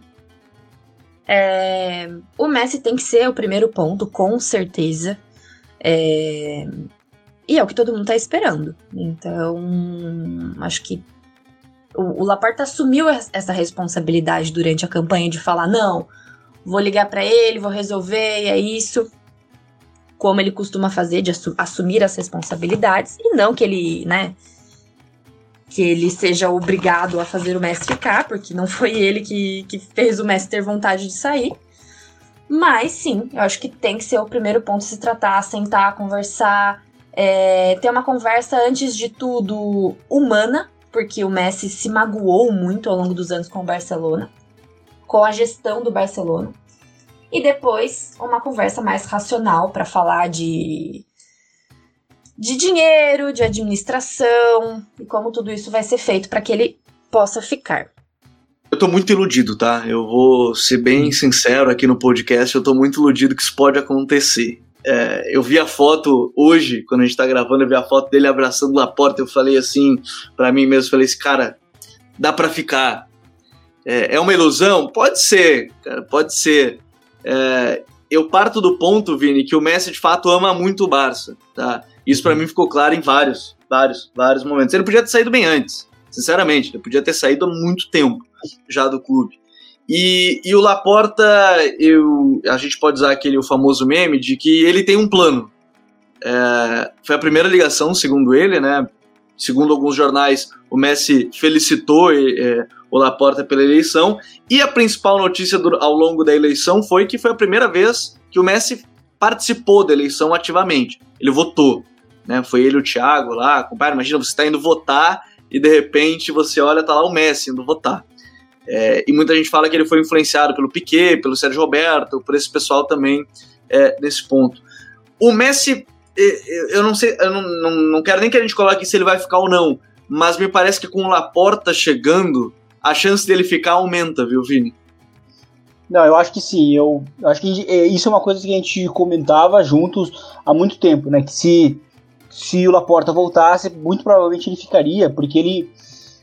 É, o Messi tem que ser o primeiro ponto, com certeza. É, e é o que todo mundo tá esperando. Então, acho que o, o Laporta assumiu essa responsabilidade durante a campanha de falar: não, vou ligar para ele, vou resolver, é isso. Como ele costuma fazer, de assumir as responsabilidades. E não que ele, né, que ele seja obrigado a fazer o mestre ficar, porque não foi ele que, que fez o mestre ter vontade de sair. Mas sim, eu acho que tem que ser o primeiro ponto se tratar, sentar, conversar, é, ter uma conversa antes de tudo humana, porque o Messi se magoou muito ao longo dos anos com o Barcelona, com a gestão do Barcelona. E depois uma conversa mais racional para falar de de dinheiro, de administração e como tudo isso vai ser feito para que ele possa ficar. Eu tô muito iludido, tá? Eu vou ser bem sincero aqui no podcast, eu tô muito iludido que isso pode acontecer. É, eu vi a foto hoje, quando a gente tá gravando, eu vi a foto dele abraçando a porta, eu falei assim, para mim mesmo, falei assim, cara, dá para ficar. É, é, uma ilusão? Pode ser, cara, pode ser. É, eu parto do ponto, Vini, que o Messi de fato ama muito o Barça, tá? Isso para mim ficou claro em vários, vários, vários momentos. Ele podia ter saído bem antes, sinceramente. Ele podia ter saído há muito tempo já do clube. E, e o Laporta, eu, a gente pode usar aquele o famoso meme de que ele tem um plano. É, foi a primeira ligação, segundo ele, né? Segundo alguns jornais, o Messi felicitou é, o Laporta pela eleição. E a principal notícia do, ao longo da eleição foi que foi a primeira vez que o Messi participou da eleição ativamente. Ele votou né? Foi ele o Thiago lá, compadre, imagina você está indo votar e de repente você olha, tá lá o Messi indo votar. É, e muita gente fala que ele foi influenciado pelo Piquet, pelo Sérgio Roberto, por esse pessoal também é, nesse ponto. O Messi, eu não sei, eu não, não, não quero nem que a gente coloque se ele vai ficar ou não, mas me parece que com o Laporta chegando, a chance dele ficar aumenta, viu, Vini? Não, eu acho que sim. Eu acho que é, isso é uma coisa que a gente comentava juntos há muito tempo, né? Que se se o Laporta voltasse, muito provavelmente ele ficaria, porque ele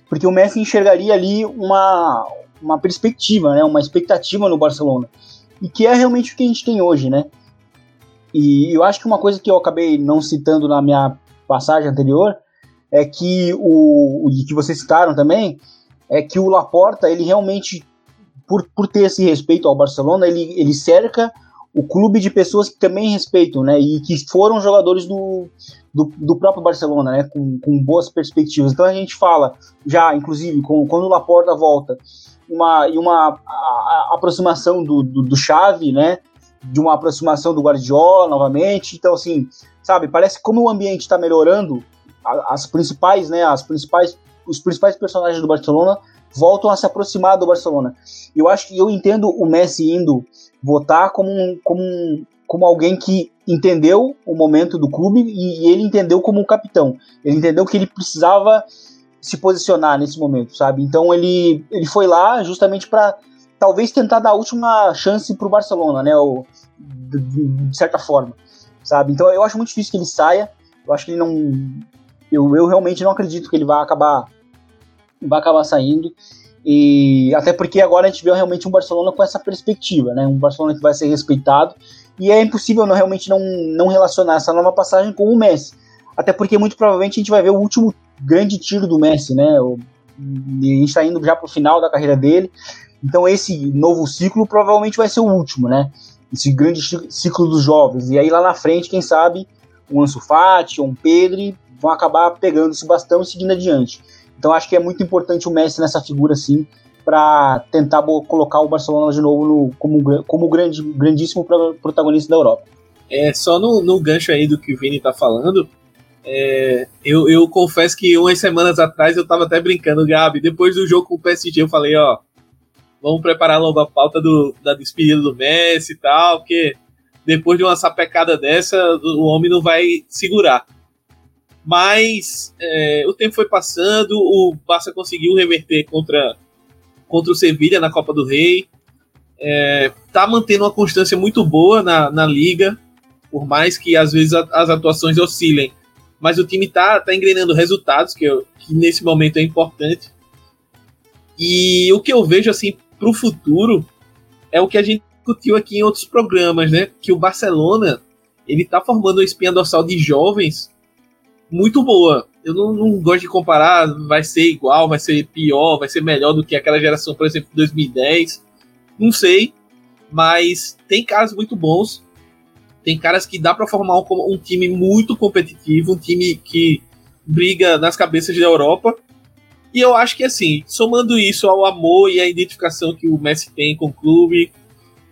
porque o Messi enxergaria ali uma, uma perspectiva, né, uma expectativa no Barcelona, e que é realmente o que a gente tem hoje, né? E eu acho que uma coisa que eu acabei não citando na minha passagem anterior é que o, o que vocês citaram também é que o Laporta ele realmente por, por ter esse respeito ao Barcelona ele, ele cerca o clube de pessoas que também respeitam, né? E que foram jogadores do, do, do próprio Barcelona, né? Com, com, boas perspectivas. Então a gente fala, já, inclusive, com, quando o Laporta volta, uma, e uma a, a aproximação do, do, do Xavi, né? De uma aproximação do Guardiola novamente. Então, assim, sabe, parece que como o ambiente está melhorando, as principais, né? As principais, os principais personagens do Barcelona voltam a se aproximar do Barcelona. Eu acho que eu entendo o Messi indo votar como um, como um, como alguém que entendeu o momento do clube e, e ele entendeu como um capitão. Ele entendeu que ele precisava se posicionar nesse momento, sabe? Então ele, ele foi lá justamente para talvez tentar dar a última chance para o Barcelona, né? De, certa forma, sabe? Então eu acho muito difícil que ele saia. Eu acho que ele não, eu, eu realmente não acredito que ele vai acabar vai acabar saindo. E até porque agora a gente vê realmente um Barcelona com essa perspectiva, né? Um Barcelona que vai ser respeitado. E é impossível não, realmente não, não relacionar essa nova passagem com o Messi. Até porque muito provavelmente a gente vai ver o último grande tiro do Messi, né? O, a gente está indo já para o final da carreira dele. Então esse novo ciclo provavelmente vai ser o último, né? Esse grande ciclo dos jovens. E aí lá na frente, quem sabe, um Ansu Fati um Pedro vão acabar pegando esse bastão e seguindo adiante. Então acho que é muito importante o Messi nessa figura assim para tentar colocar o Barcelona de novo no, como, como grande, grandíssimo protagonista da Europa. É, só no, no gancho aí do que o Vini tá falando, é, eu, eu confesso que umas semanas atrás eu tava até brincando, Gabi, depois do jogo com o PSG eu falei, ó, vamos preparar logo a pauta do, da despedida do Messi e tal, porque depois de uma sapecada dessa, o homem não vai segurar. Mas é, o tempo foi passando, o Barça conseguiu reverter contra, contra o Sevilla na Copa do Rei. É, tá mantendo uma constância muito boa na, na liga, por mais que às vezes a, as atuações oscilem. Mas o time tá, tá engrenando resultados, que, eu, que nesse momento é importante. E o que eu vejo assim para o futuro é o que a gente discutiu aqui em outros programas, né? Que o Barcelona ele tá formando uma espinha dorsal de jovens muito boa. Eu não, não, gosto de comparar, vai ser igual, vai ser pior, vai ser melhor do que aquela geração, por exemplo, de 2010. Não sei, mas tem caras muito bons. Tem caras que dá para formar um, um, time muito competitivo, um time que briga nas cabeças da Europa. E eu acho que, assim, somando isso ao amor e à identificação que o Messi tem com o clube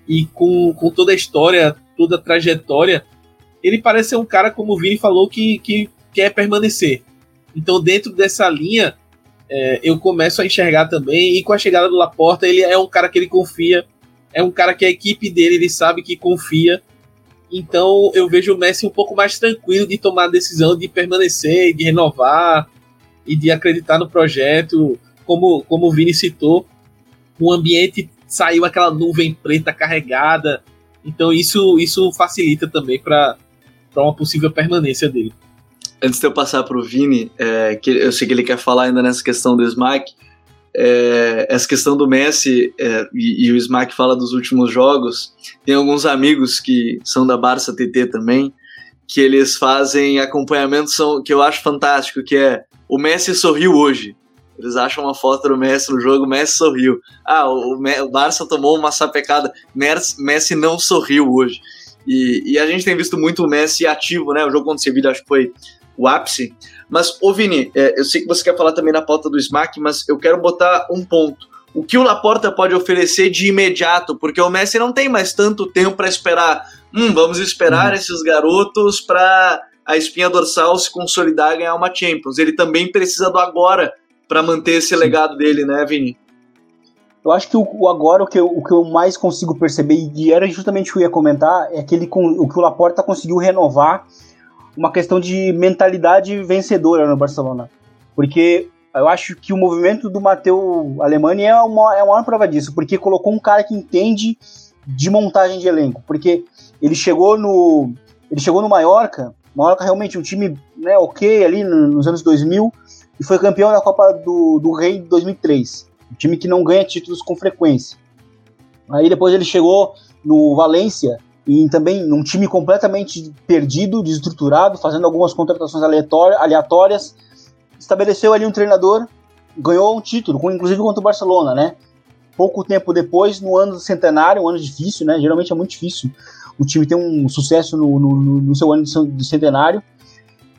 e com, com toda a história, toda a trajetória, ele parece ser um cara, como o Vini falou, que, que quer permanecer. Então, dentro dessa linha, é, eu começo a enxergar também. E com a chegada do Laporta, ele é um cara que ele confia. É um cara que a equipe dele, ele sabe que confia. Então, eu vejo o Messi um pouco mais tranquilo de tomar a decisão de permanecer, de renovar e de acreditar no projeto. Como, como o Vini citou, o ambiente saiu aquela nuvem preta carregada. Então, isso, isso facilita também para uma possível permanência dele antes de eu passar para o Vini, é, que eu sei que ele quer falar ainda nessa questão do Smack, é, essa questão do Messi é, e, e, o Smack fala dos últimos jogos. Tem alguns amigos que são da Barça TT também, que eles fazem acompanhamento são, que eu acho fantástico, que é o Messi sorriu hoje. Eles acham uma foto do Messi no jogo, o Messi sorriu. Ah, o, o Barça tomou uma sapecada, Messi não sorriu hoje. E, e, a gente tem visto muito o Messi ativo, né? O jogo contra o Sevilla acho que foi o ápice. Mas, ô Vini, é, eu sei que você quer falar também na pauta do Smack, mas eu quero botar um ponto. O que o Laporta pode oferecer de imediato? Porque o Messi não tem mais tanto tempo para esperar. Hum, vamos esperar uhum. esses garotos para a espinha dorsal se consolidar e ganhar uma Champions. Ele também precisa do agora para manter esse legado dele, né, Vini? Eu acho que o, agora o que, eu, o que eu mais consigo perceber, e era justamente o que eu ia comentar, é que ele, o que o Laporta conseguiu renovar uma questão de mentalidade vencedora no Barcelona. Porque eu acho que o movimento do Mateu Alemani é uma, é uma prova disso, porque colocou um cara que entende de montagem de elenco. Porque ele chegou no. Ele chegou no Mallorca, Mallorca realmente um time né, ok ali nos anos 2000, e foi campeão da Copa do, do Rei de 2003. Um time que não ganha títulos com frequência. Aí depois ele chegou no Valência, e também num time completamente perdido, desestruturado, fazendo algumas contratações aleatórias, estabeleceu ali um treinador, ganhou um título, inclusive contra o Barcelona, né? Pouco tempo depois, no ano do centenário, um ano difícil, né? Geralmente é muito difícil o time ter um sucesso no, no, no seu ano de centenário.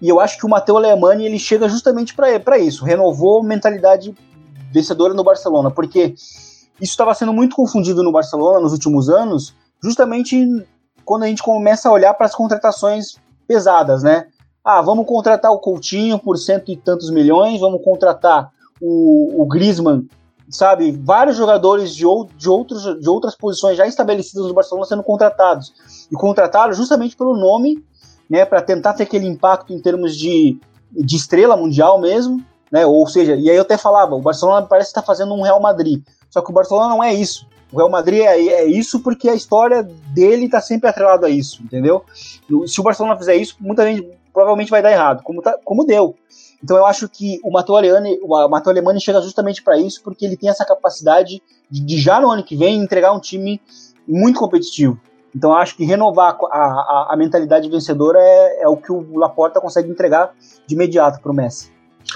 E eu acho que o Matteo Alemani ele chega justamente para isso, renovou mentalidade vencedora no Barcelona, porque isso estava sendo muito confundido no Barcelona nos últimos anos, justamente quando a gente começa a olhar para as contratações pesadas, né? Ah, vamos contratar o Coutinho por cento e tantos milhões, vamos contratar o, o Griezmann, sabe? Vários jogadores de, ou, de, outros, de outras posições já estabelecidas no Barcelona sendo contratados. E contrataram justamente pelo nome, né? Para tentar ter aquele impacto em termos de, de estrela mundial mesmo, né? Ou seja, e aí eu até falava, o Barcelona parece estar tá fazendo um Real Madrid. Só que o Barcelona não é isso. O Real Madrid é, é isso porque a história dele tá sempre atrelada a isso, entendeu? Se o Barcelona fizer isso, muita gente provavelmente vai dar errado, como, tá, como deu. Então eu acho que o Matheus Alemani, o Matheus Alemani chega justamente para isso, porque ele tem essa capacidade de, de, já no ano que vem entregar um time muito competitivo. Então eu acho que renovar a, a, a mentalidade vencedora é, é, o que o Laporta consegue entregar de imediato para o Messi.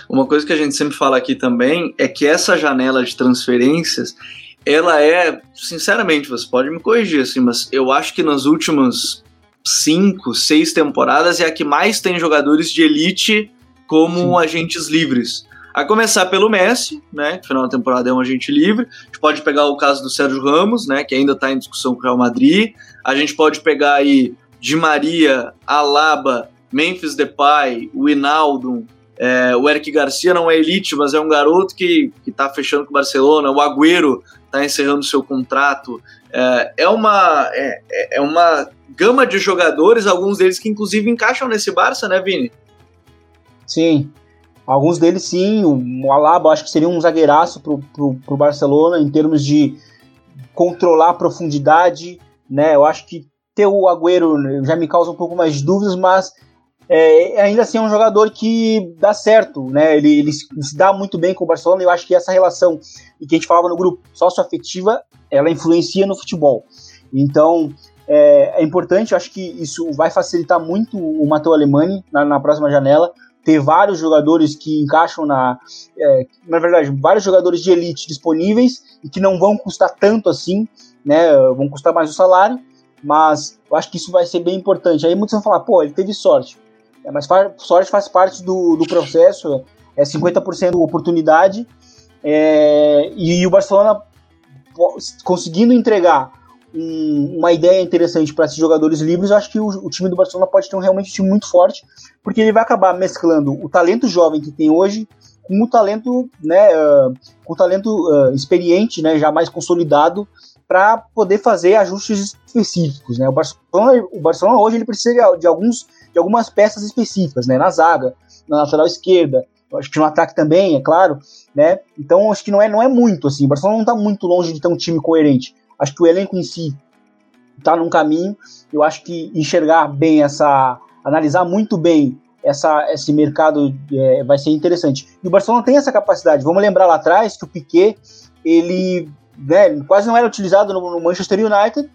Uma coisa que a gente sempre fala aqui também é que essa janela de transferências ela é, sinceramente, você pode me corrigir, assim, mas eu acho que nas últimas cinco, seis temporadas é a que mais tem jogadores de elite como Sim. agentes livres. A começar pelo Messi, né? Que final da temporada é um agente livre. A gente pode pegar o caso do Sérgio Ramos, né? Que ainda está em discussão com o Real Madrid. A gente pode pegar aí Di Maria, Alaba, Memphis Depay, o Inaldo, é, o Eric Garcia não é elite, mas é um garoto que, que tá fechando com o Barcelona. O Agüero está encerrando seu contrato. É, é, uma, é, é uma gama de jogadores, alguns deles que inclusive encaixam nesse Barça, né, Vini? Sim. Alguns deles sim, o Alaba acho que seria um zagueiraço pro, pro, pro Barcelona em termos de controlar a profundidade, né? Eu acho que ter o Agüero já me causa um pouco mais de dúvidas, mas é, ainda assim é um jogador que dá certo, né? Ele, ele, se dá muito bem com o Barcelona. E eu acho que essa relação que a gente falava no grupo sócio-afetiva, ela influencia no futebol. Então é, é, importante, eu acho que isso vai facilitar muito o Matheus Alemani na, na, próxima janela. Ter vários jogadores que encaixam na. É, na verdade, vários jogadores de elite disponíveis e que não vão custar tanto assim, né? Vão custar mais o salário, mas eu acho que isso vai ser bem importante. Aí muitos vão falar, pô, ele teve sorte. É, mas sorte faz parte do, do processo, é 50% oportunidade. É, e, e o Barcelona conseguindo entregar um, uma ideia interessante para esses jogadores livres, eu acho que o, o, time do Barcelona pode ter um, realmente um time muito forte, porque ele vai acabar mesclando o talento jovem que tem hoje com o talento, né, uh, com o talento uh, experiente, né, já mais consolidado, para poder fazer ajustes específicos, né? O Barcelona, o Barcelona hoje ele precisa de, alguns de algumas peças específicas, né? Na zaga, na lateral esquerda, acho que no ataque também, é claro, né? Então acho que não é, não é muito assim. O Barcelona não está muito longe de ter um time coerente. Acho que o elenco em si está num caminho. Eu acho que enxergar bem essa, analisar muito bem essa, esse mercado é, vai ser interessante. E o Barcelona tem essa capacidade. Vamos lembrar lá atrás que o Piquet ele né, quase não era utilizado no, no Manchester United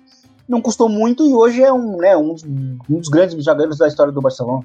não custou muito e hoje é um, né, um, dos, um dos grandes jogadores da história do Barcelona.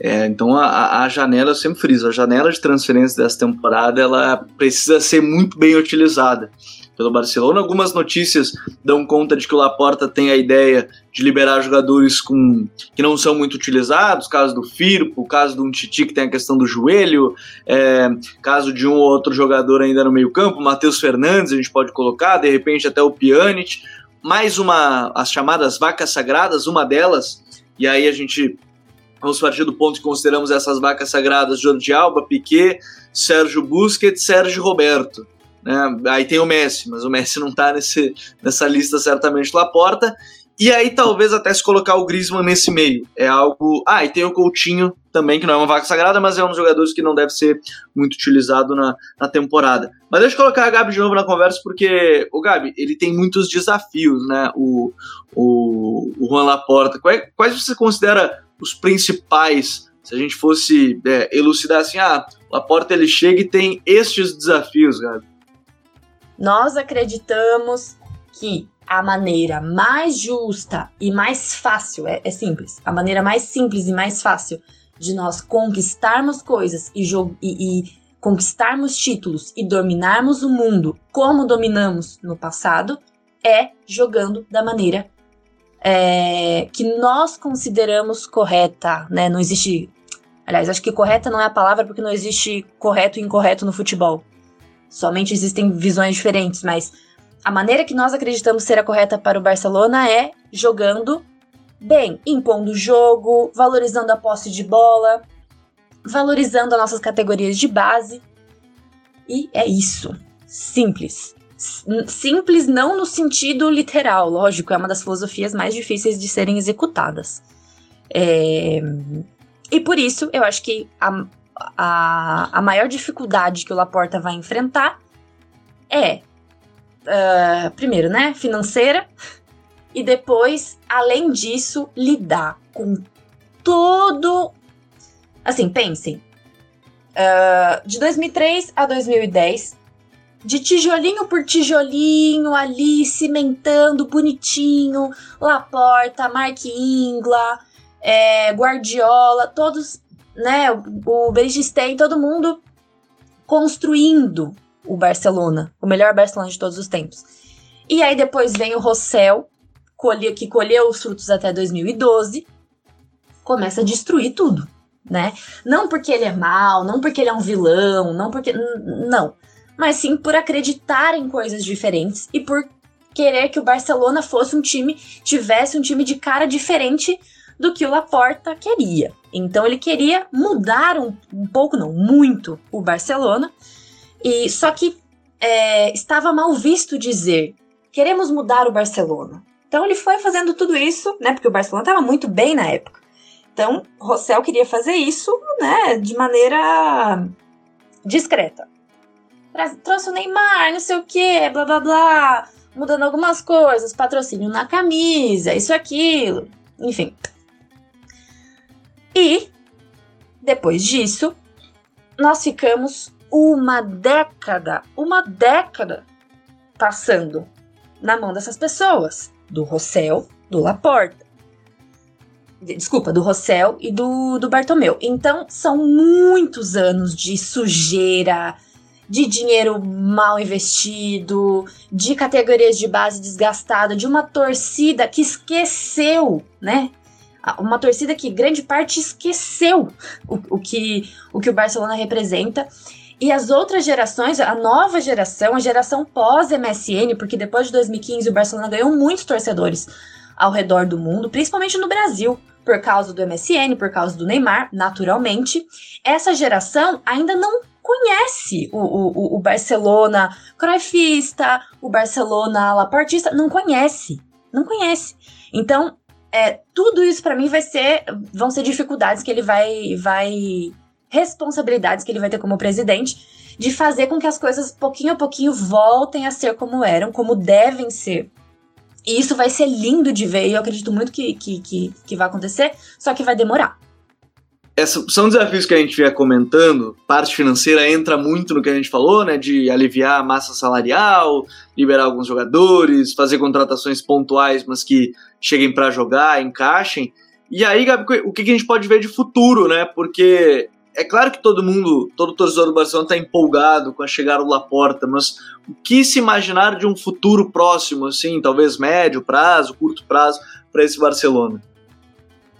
É, então a, a, janela, eu sempre friso, a janela de transferência dessa temporada ela precisa ser muito bem utilizada pelo Barcelona. Algumas notícias dão conta de que o Laporta tem a ideia de liberar jogadores com, que não são muito utilizados, caso do Firpo, caso do Titi que tem a questão do joelho, é, caso de um ou outro jogador ainda no meio campo, Matheus Fernandes a gente pode colocar, de repente até o Pjanic mais uma, as chamadas vacas sagradas, uma delas, e aí a gente vamos partir do ponto que consideramos essas vacas sagradas Jordi Alba, Piquet, Sérgio Busquets, Sérgio Roberto. Né? Aí tem o Messi, mas o Messi não está nessa lista certamente lá porta. E aí talvez até se colocar o Griezmann nesse meio. É algo. Ah, e tem o Coutinho também, que não é uma vaca sagrada, mas é um dos jogadores que não deve ser muito utilizado na, na temporada. Mas deixa eu colocar a Gabi de novo na conversa, porque o Gabi, ele tem muitos desafios, né? O, o, o Juan Laporta. Quais, quais você considera os principais? Se a gente fosse é, elucidar assim, ah, Laporta ele chega e tem estes desafios, Gabi. Nós acreditamos que a maneira mais justa e mais fácil, é, é, simples, a maneira mais simples e mais fácil de nós conquistarmos coisas e, e, e conquistarmos títulos e dominarmos o mundo como dominamos no passado é jogando da maneira é, que nós consideramos correta, né? Não existe. Aliás, acho que correta não é a palavra porque não existe correto e incorreto no futebol. Somente existem visões diferentes, mas a maneira que nós acreditamos ser a correta para o Barcelona é jogando bem, impondo o jogo, valorizando a posse de bola, valorizando as nossas categorias de base. E é isso. Simples. Simples não no sentido literal, lógico, é uma das filosofias mais difíceis de serem executadas. É... E por isso, eu acho que a, a, a maior dificuldade que o Laporta vai enfrentar é uh, primeiro, né, financeira, [laughs] e depois, além disso, lidar com todo. Assim, pensem. Uh, de 2003 a 2010, de tijolinho por tijolinho, ali cimentando bonitinho, Laporta, Mark Ingla, é, Guardiola, todos, né, o Berigstein, todo mundo construindo o Barcelona, o melhor Barcelona de todos os tempos. E aí depois vem o Rossell, que colheu os frutos até 2012, começa a destruir tudo, né? Não porque ele é mal, não porque ele é um vilão, não porque não, mas sim por acreditar em coisas diferentes e por querer que o Barcelona fosse um time, tivesse um time de cara diferente do que o Laporta queria. Então ele queria mudar um, um pouco, não, muito o Barcelona e só que é, estava mal visto dizer queremos mudar o Barcelona. Então ele foi fazendo tudo isso, né? Porque o Barcelona estava muito bem na época. Então, Rossell queria fazer isso, né, de maneira discreta. Trouxe o Neymar, não sei o que, blá blá blá, mudando algumas coisas, patrocínio na camisa, isso aquilo, enfim. E depois disso, nós ficamos uma década, uma década passando na mão dessas pessoas, do Rossell, do Laporta. Desculpa, do Rossell e do, do Bartomeu. Então, são muitos anos de sujeira, de dinheiro mal investido, de categorias de base desgastada, de uma torcida que esqueceu, né? Uma torcida que grande parte esqueceu o, o, que, o que o Barcelona representa. E as outras gerações, a nova geração, a geração pós-MSN, porque depois de 2015 o Barcelona ganhou muitos torcedores ao redor do mundo, principalmente no Brasil, por causa do MSN, por causa do Neymar, naturalmente. Essa geração ainda não conhece o, o, o Barcelona Cruyffista, o Barcelona Laportista, não conhece, não conhece. Então, é, tudo isso para mim vai ser, vão ser dificuldades que ele vai, vai responsabilidades que ele vai ter como presidente de fazer com que as coisas pouquinho a pouquinho voltem a ser como eram, como devem ser. E isso vai ser lindo de ver, e eu acredito muito que, que, que, que vai acontecer, só que vai demorar. Essa, são desafios que a gente vier comentando. Parte financeira entra muito no que a gente falou, né? De aliviar a massa salarial, liberar alguns jogadores, fazer contratações pontuais, mas que cheguem para jogar, encaixem. E aí, Gabi, o que a gente pode ver de futuro, né? Porque é claro que todo mundo, todo torcedor do Barcelona está empolgado com a chegada do Laporta, mas o que se imaginar de um futuro próximo, assim, talvez médio prazo, curto prazo, para esse Barcelona?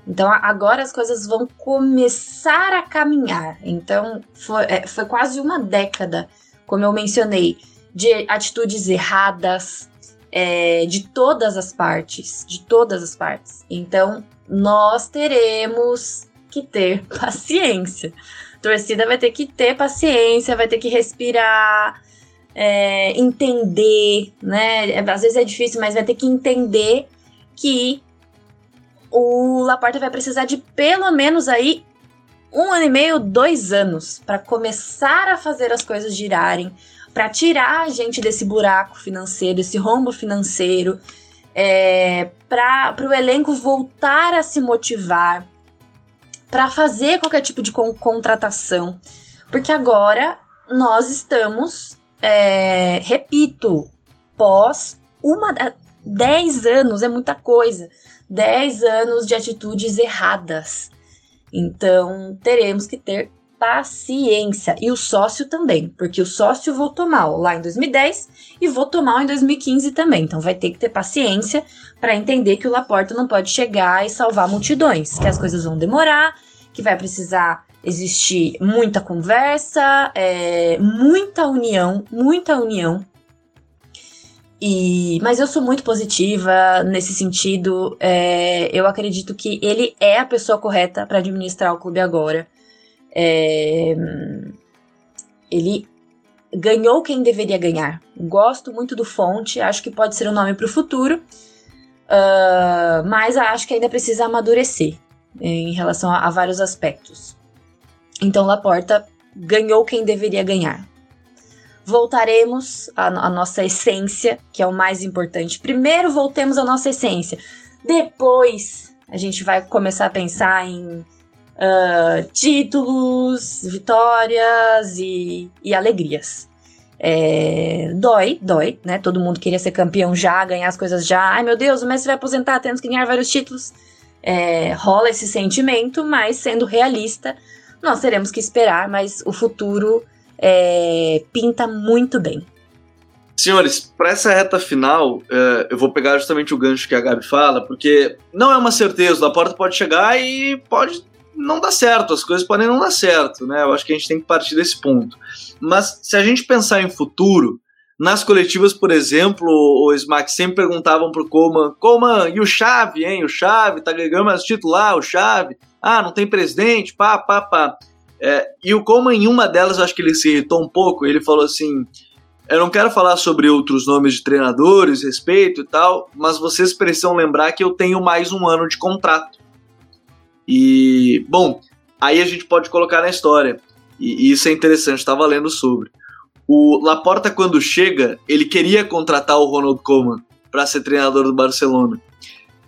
Então agora as coisas vão começar a caminhar. Então foi, é, foi quase uma década, como eu mencionei, de atitudes erradas é, de todas as partes, de todas as partes. Então nós teremos que ter [laughs] paciência. A torcida vai ter que ter paciência, vai ter que respirar, é, entender, né? Às vezes é difícil, mas vai ter que entender que o Laporta vai precisar de pelo menos aí um ano e meio, dois anos para começar a fazer as coisas girarem, para tirar a gente desse buraco financeiro, desse rombo financeiro, é, para o elenco voltar a se motivar, para fazer qualquer tipo de con contratação. Porque agora nós estamos, é, repito, pós uma 10 anos, é muita coisa. 10 anos de atitudes erradas. Então, teremos que ter paciência. E o sócio também, porque o sócio votou mal lá em 2010 e votou mal em 2015 também. Então, vai ter que ter paciência para entender que o Laporta não pode chegar e salvar multidões, que as coisas vão demorar, que vai precisar existir muita conversa, é, muita união, muita união. E, mas eu sou muito positiva nesse sentido. É, eu acredito que ele é a pessoa correta para administrar o clube agora. É, ele ganhou quem deveria ganhar. Gosto muito do Fonte, acho que pode ser um nome para o futuro. Uh, mas acho que ainda precisa amadurecer em relação a, a vários aspectos. Então Laporta ganhou quem deveria ganhar. Voltaremos à, à nossa essência, que é o mais importante. Primeiro voltemos à nossa essência. Depois a gente vai começar a pensar em uh, títulos, vitórias e, e alegrias. É, dói, dói, né? Todo mundo queria ser campeão já, ganhar as coisas já. Ai meu Deus, o Messi vai aposentar, temos que ganhar vários títulos é, rola esse sentimento, mas sendo realista, nós teremos que esperar, mas o futuro é, pinta muito bem. Senhores, para essa reta final, é, eu vou pegar justamente o gancho que a Gabi fala, porque não é uma certeza, a porta pode chegar e pode não dar certo, as coisas podem não dar certo, né? Eu acho que a gente tem que partir desse ponto. Mas se a gente pensar em futuro, nas coletivas, por exemplo, o Smack sempre perguntavam pro Coman, Coman, e o Chave, hein? O Chave tá ganhando mais titular, o Chave. Ah, não tem presidente, pá, pá, pá. É, e o Coman, em uma delas, acho que ele se irritou um pouco, ele falou assim, eu não quero falar sobre outros nomes de treinadores, respeito e tal, mas vocês precisam lembrar que eu tenho mais um ano de contrato. E, bom, aí a gente pode colocar na história. E, e isso é interessante, estava lendo sobre. O Laporta, quando chega, ele queria contratar o Ronald Koeman para ser treinador do Barcelona.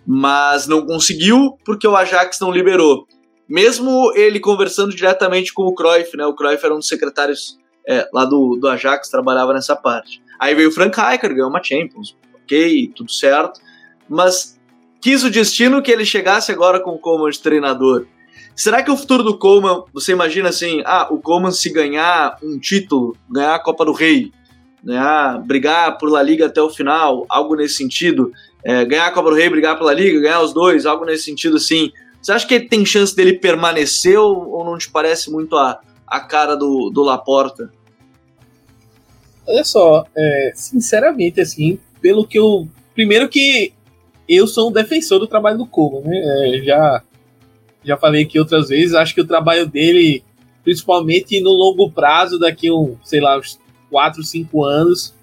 Mas não conseguiu porque o Ajax não liberou. Mesmo ele conversando diretamente com o Cruyff, né? O Cruyff era um dos secretários é, lá do, do Ajax, trabalhava nessa parte. Aí veio o Frank Rijkaard, ganhou uma Champions. Ok, tudo certo. Mas quis o destino que ele chegasse agora com o Koeman de treinador. Será que o futuro do Coleman, você imagina assim, ah, o Coleman se ganhar um título, ganhar a Copa do Rei, ganhar, brigar por La Liga até o final, algo nesse sentido, é, ganhar a Copa do Rei, brigar pela Liga, ganhar os dois, algo nesse sentido assim, você acha que tem chance dele permanecer ou, não te parece muito a, a cara do, do Laporta? Olha só, é, sinceramente, assim, pelo que eu. Primeiro que eu sou um defensor do trabalho do Coleman, né? É, já já falei aqui outras vezes, acho que o trabalho dele, principalmente no longo prazo, daqui um, sei lá, uns 4, 5 anos,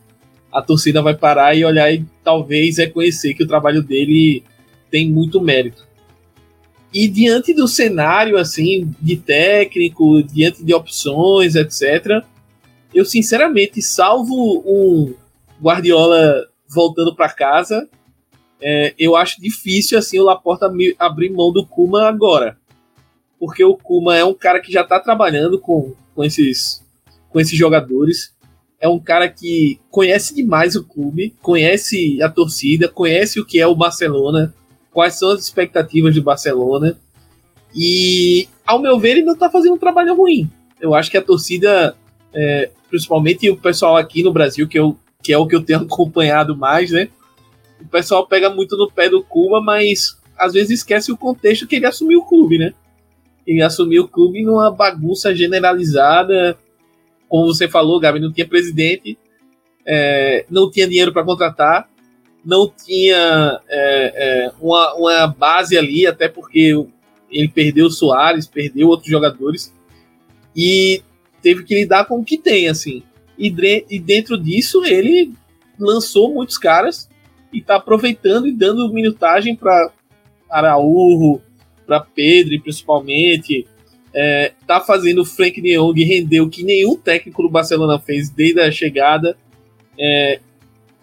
a torcida vai parar e olhar e talvez reconhecer que o trabalho dele tem muito mérito. E diante do cenário assim de técnico, diante de opções, etc, eu sinceramente, salvo um Guardiola voltando para casa, é, eu acho difícil assim o Laporta abrir mão do Kuma agora. Porque o Kuma é um cara que já está trabalhando com, com, esses, com esses jogadores. É um cara que conhece demais o clube, conhece a torcida, conhece o que é o Barcelona, quais são as expectativas do Barcelona. E, ao meu ver, ele não está fazendo um trabalho ruim. Eu acho que a torcida, é, principalmente o pessoal aqui no Brasil, que, eu, que é o que eu tenho [laughs] acompanhado mais, né? o pessoal pega muito no pé do Kuma, mas às vezes esquece o contexto que ele assumiu o clube, né? Ele assumiu o clube numa bagunça generalizada. Como você falou, Gabi, não tinha presidente, é, não tinha dinheiro para contratar, não tinha é, é, uma, uma base ali, até porque ele perdeu o Soares, perdeu outros jogadores, e teve que lidar com o que tem, assim. E, e dentro disso, ele lançou muitos caras e tá aproveitando e dando minutagem para Araújo, para Pedro principalmente. É, tá fazendo o Frank de Jong render o que nenhum técnico do Barcelona fez desde a chegada. É,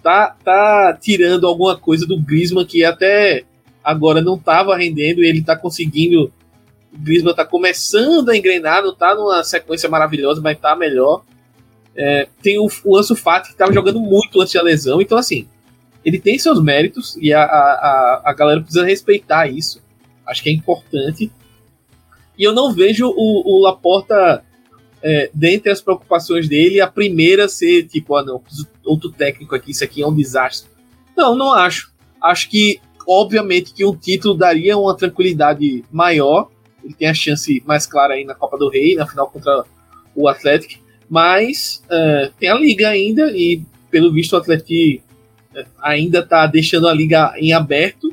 tá, tá tirando alguma coisa do Griezmann que até agora não estava rendendo e ele tá conseguindo. O Griezmann tá começando a engrenar, não tá numa sequência maravilhosa, mas tá melhor. É, tem o, o Fati que tava jogando muito antes da lesão, então assim, ele tem seus méritos e a, a, a galera precisa respeitar isso. Acho que é importante. E eu não vejo o, o Laporta, é, dentre as preocupações dele, a primeira ser tipo, ah, não, outro técnico aqui, isso aqui é um desastre. Não, não acho. Acho que, obviamente, que um título daria uma tranquilidade maior. Ele tem a chance mais clara aí na Copa do Rei, na final contra o Atlético. Mas é, tem a Liga ainda e, pelo visto, o Atlético ainda está deixando a liga em aberto.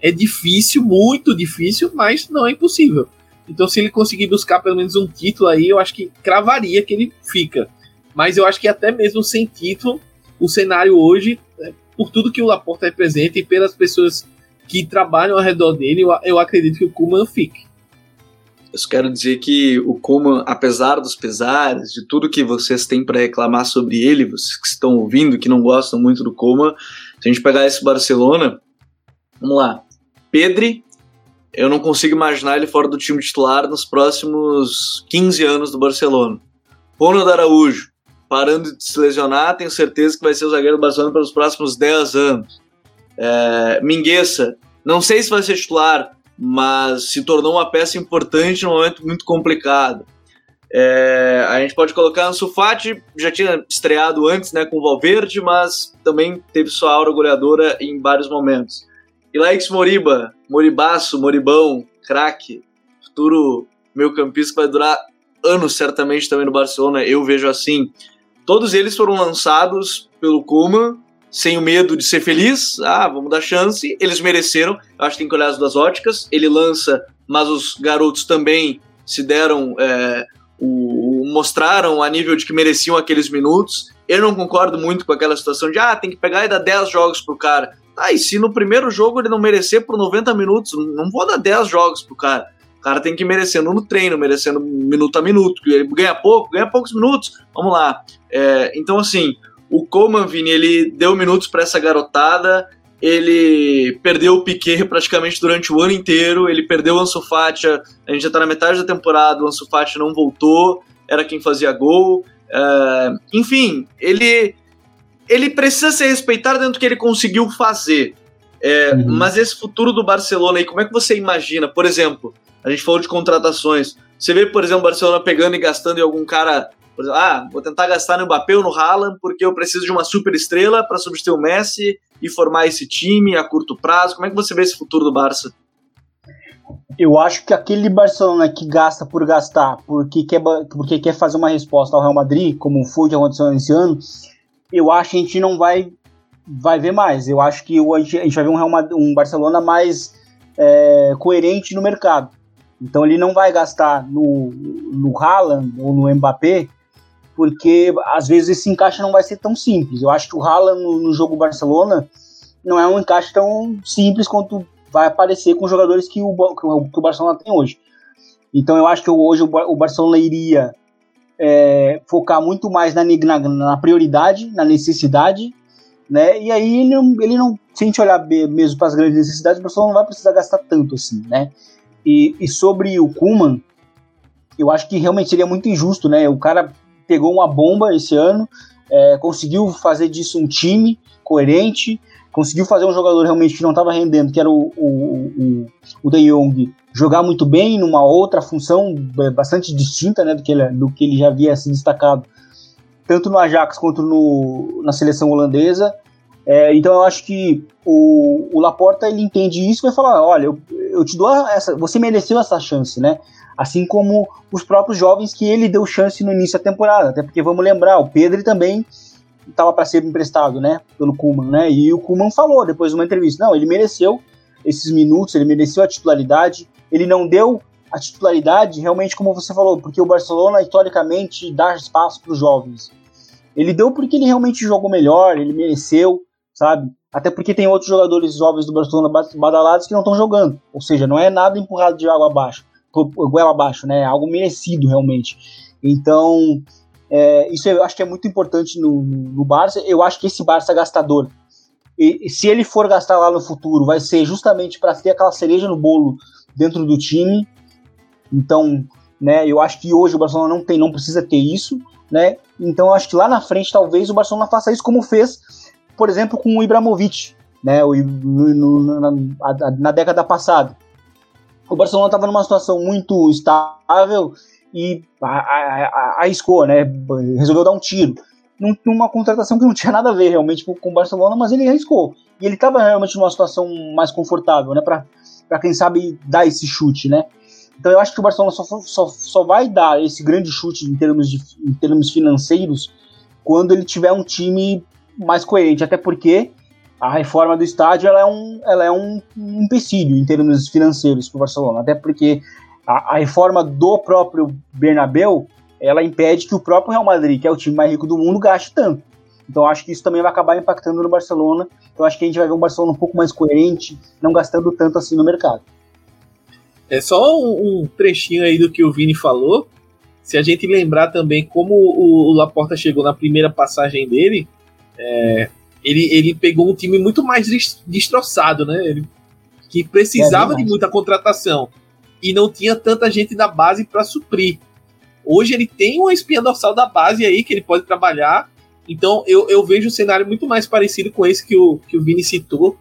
É difícil, muito difícil, mas não é impossível. Então, se ele conseguir buscar pelo menos um título aí, eu acho que cravaria que ele fica. Mas eu acho que até mesmo sem título, o cenário hoje, é, por tudo que o Laporta representa e pelas pessoas que trabalham ao redor dele, eu, acredito que o Kuman fique. Eu só quero dizer que o Kuman, apesar dos pesares, de tudo que vocês têm para reclamar sobre ele, vocês que estão ouvindo, que não gostam muito do Kuman, se a gente pegar esse Barcelona, vamos lá. Pedri, eu não consigo imaginar ele fora do time titular nos próximos 15 anos do Barcelona. Ronald Araújo, parando de se lesionar, tenho certeza que vai ser o zagueiro do Barcelona pelos próximos 10 anos. É, Mingueça, não sei se vai ser titular, mas se tornou uma peça importante num momento muito complicado. É, a gente pode colocar Ansu Fati, já tinha estreado antes né, com o Valverde, mas também teve sua aura goleadora em vários momentos. Ilaix Moriba, Moribaço, Moribão, craque, futuro meio campista que vai durar anos certamente também no Barcelona, eu vejo assim. Todos eles foram lançados pelo Koeman sem o medo de ser feliz, ah, vamos dar chance, eles mereceram, eu acho que tem que olhar as duas óticas, ele lança, mas os garotos também se deram, é, o, mostraram a nível de que mereciam aqueles minutos, eu não concordo muito com aquela situação de, ah, tem que pegar e dar 10 jogos pro cara, ah, e se no primeiro jogo ele não merecer por 90 minutos, não vou dar 10 jogos pro cara, cara tem que ir merecendo no treino, merecendo minuto a minuto. Ele ganha pouco, ganha poucos minutos. Vamos lá. É, então, assim, o Coman, Vini, ele deu minutos para essa garotada. Ele perdeu o Piquet praticamente durante o ano inteiro. Ele perdeu o Ansu Fati. A gente já tá na metade da temporada. O Ansu Fati não voltou. Era quem fazia gol. É, enfim, ele ele precisa ser respeitado dentro do que ele conseguiu fazer. É, uhum. Mas esse futuro do Barcelona aí, como é que você imagina? Por exemplo, a gente falou de contratações. Você vê, por exemplo, o Barcelona pegando e gastando em algum cara. Por exemplo, ah, vou tentar gastar no Mbappé ou no Haaland porque eu preciso de uma super estrela para substituir o Messi e formar esse time a curto prazo. Como é que você vê esse futuro do Barça? Eu acho que aquele Barcelona que gasta por gastar, porque quer, porque quer fazer uma resposta ao Real Madrid, como foi o que aconteceu nesse ano, eu acho que a gente não vai vai ver mais. Eu acho que hoje a gente vai ver um, Madrid, um Barcelona mais é, coerente no mercado. Então ele não vai gastar no, no Haaland ou no Mbappé, porque às vezes esse encaixe não vai ser tão simples. Eu acho que o Haaland no, no jogo Barcelona não é um encaixe tão simples quanto vai aparecer com os jogadores que o, que o Barcelona tem hoje. Então eu acho que hoje o Barcelona iria é, focar muito mais na, na, na, prioridade, na necessidade, né? E aí ele não, ele não olhar mesmo para as grandes necessidades, o Barcelona não vai precisar gastar tanto assim, né? E, e sobre o Kuman, eu acho que realmente seria muito injusto, né? O cara pegou uma bomba esse ano, é, conseguiu fazer disso um time coerente, conseguiu fazer um jogador realmente que não estava rendendo, que era o, o, o, o De Jong, jogar muito bem numa outra função é, bastante distinta né, do, que ele, do que ele já havia se destacado, tanto no Ajax quanto no, na seleção holandesa. É, então eu acho que o, o Laporta ele entende isso e vai falar, olha, eu, eu te dou essa, você mereceu essa chance, né? Assim como os próprios jovens que ele deu chance no início da temporada, até porque vamos lembrar, o Pedro também estava para ser emprestado, né, pelo Kuman, né? E o Kuman falou depois de uma entrevista, não, ele mereceu esses minutos, ele mereceu a titularidade, ele não deu a titularidade realmente como você falou, porque o Barcelona historicamente dá espaço para os jovens. Ele deu porque ele realmente jogou melhor, ele mereceu, sabe? Até porque tem outros jogadores jovens do Barcelona badalados que não estão jogando. Ou seja, não é nada empurrado de água abaixo, goela abaixo, né? É algo merecido realmente. Então, é, isso eu acho que é muito importante no, no Barça. Eu acho que esse Barça gastador, e, se ele for gastar lá no futuro, vai ser justamente para ter aquela cereja no bolo dentro do time. Então, né, eu acho que hoje o Barcelona não tem, não precisa ter isso, né? Então, eu acho que lá na frente talvez o Barcelona faça isso como fez por exemplo, com o Ibrahimovic, né, o, no, no, na, na, década passada. O Barcelona estava numa situação muito estável e arriscou, né, resolveu dar um tiro. Numa contratação que não tinha nada a ver realmente com o Barcelona, mas ele arriscou. E ele estava realmente numa situação mais confortável, né, para quem sabe dar esse chute, né. Então eu acho que o Barcelona só, só, só vai dar esse grande chute em termos, de, em termos financeiros quando ele tiver um time mais coerente, até porque a reforma do estádio ela é um, ela é um, um empecilho em termos financeiros para o Barcelona, até porque a, a, reforma do próprio Bernabéu ela impede que o próprio Real Madrid, que é o time mais rico do mundo, gaste tanto. Então acho que isso também vai acabar impactando no Barcelona. Então acho que a gente vai ver um Barcelona um pouco mais coerente, não gastando tanto assim no mercado. É só um, um trechinho aí do que o Vini falou. Se a gente lembrar também como o, o Laporta chegou na primeira passagem dele, é, ele, ele pegou um time muito mais destroçado, né? Ele, que precisava é de muita contratação e não tinha tanta gente da base para suprir. Hoje ele tem uma espinha dorsal da base aí que ele pode trabalhar. Então eu, eu vejo um cenário muito mais parecido com esse que o, que o Vini citou,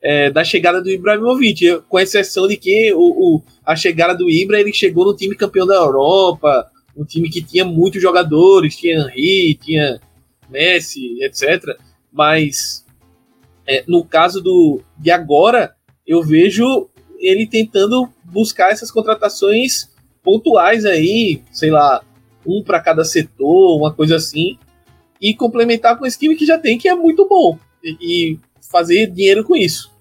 é, da chegada do Ibrahimovic, com exceção de que o, o, a chegada do Ibra ele chegou no time campeão da Europa, um time que tinha muitos jogadores, tinha Henry, tinha Messi, etc. Mas é, no caso do de agora, eu vejo ele tentando buscar essas contratações pontuais aí, sei lá, um para cada setor, uma coisa assim, e complementar com esse time que já tem, que é muito bom, e, e fazer dinheiro com isso.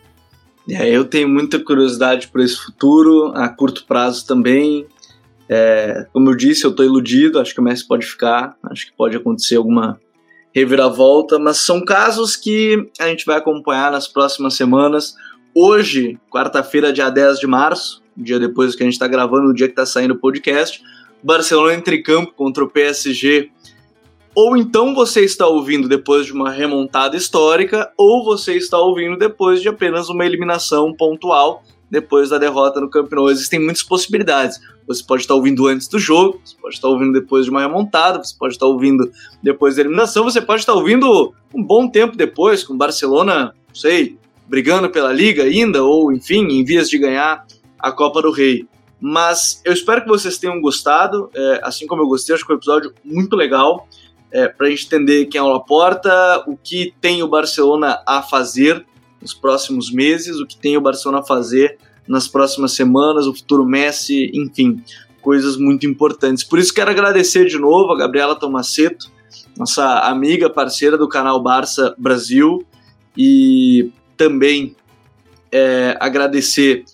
É, eu tenho muita curiosidade por esse futuro, a curto prazo também. É, como eu disse, eu estou iludido, acho que o Messi pode ficar, acho que pode acontecer alguma reviravolta, mas são casos que a gente vai acompanhar nas próximas semanas. Hoje, quarta-feira, dia 10 de março, um dia depois que a gente está gravando, no dia que está saindo o podcast. Barcelona entre campo contra o PSG. Ou então você está ouvindo depois de uma remontada histórica, ou você está ouvindo depois de apenas uma eliminação pontual depois da derrota no Camp Nou. Existem muitas possibilidades. Você pode estar ouvindo antes do jogo, você pode estar ouvindo depois de uma remontada, você pode estar ouvindo depois da eliminação, você pode estar ouvindo um bom tempo depois, com o Barcelona, não sei, brigando pela liga ainda, ou enfim, em vias de ganhar a Copa do Rei. Mas eu espero que vocês tenham gostado, é, assim como eu gostei, acho que foi um episódio muito legal, é, para a gente entender quem é o Laporta, o que tem o Barcelona a fazer nos próximos meses, o que tem o Barcelona a fazer nas próximas semanas, o futuro Messi, enfim, coisas muito importantes. Por isso quero agradecer de novo a Gabriela Tomaceto, nossa amiga, parceira do canal Barça Brasil, e também é, agradecer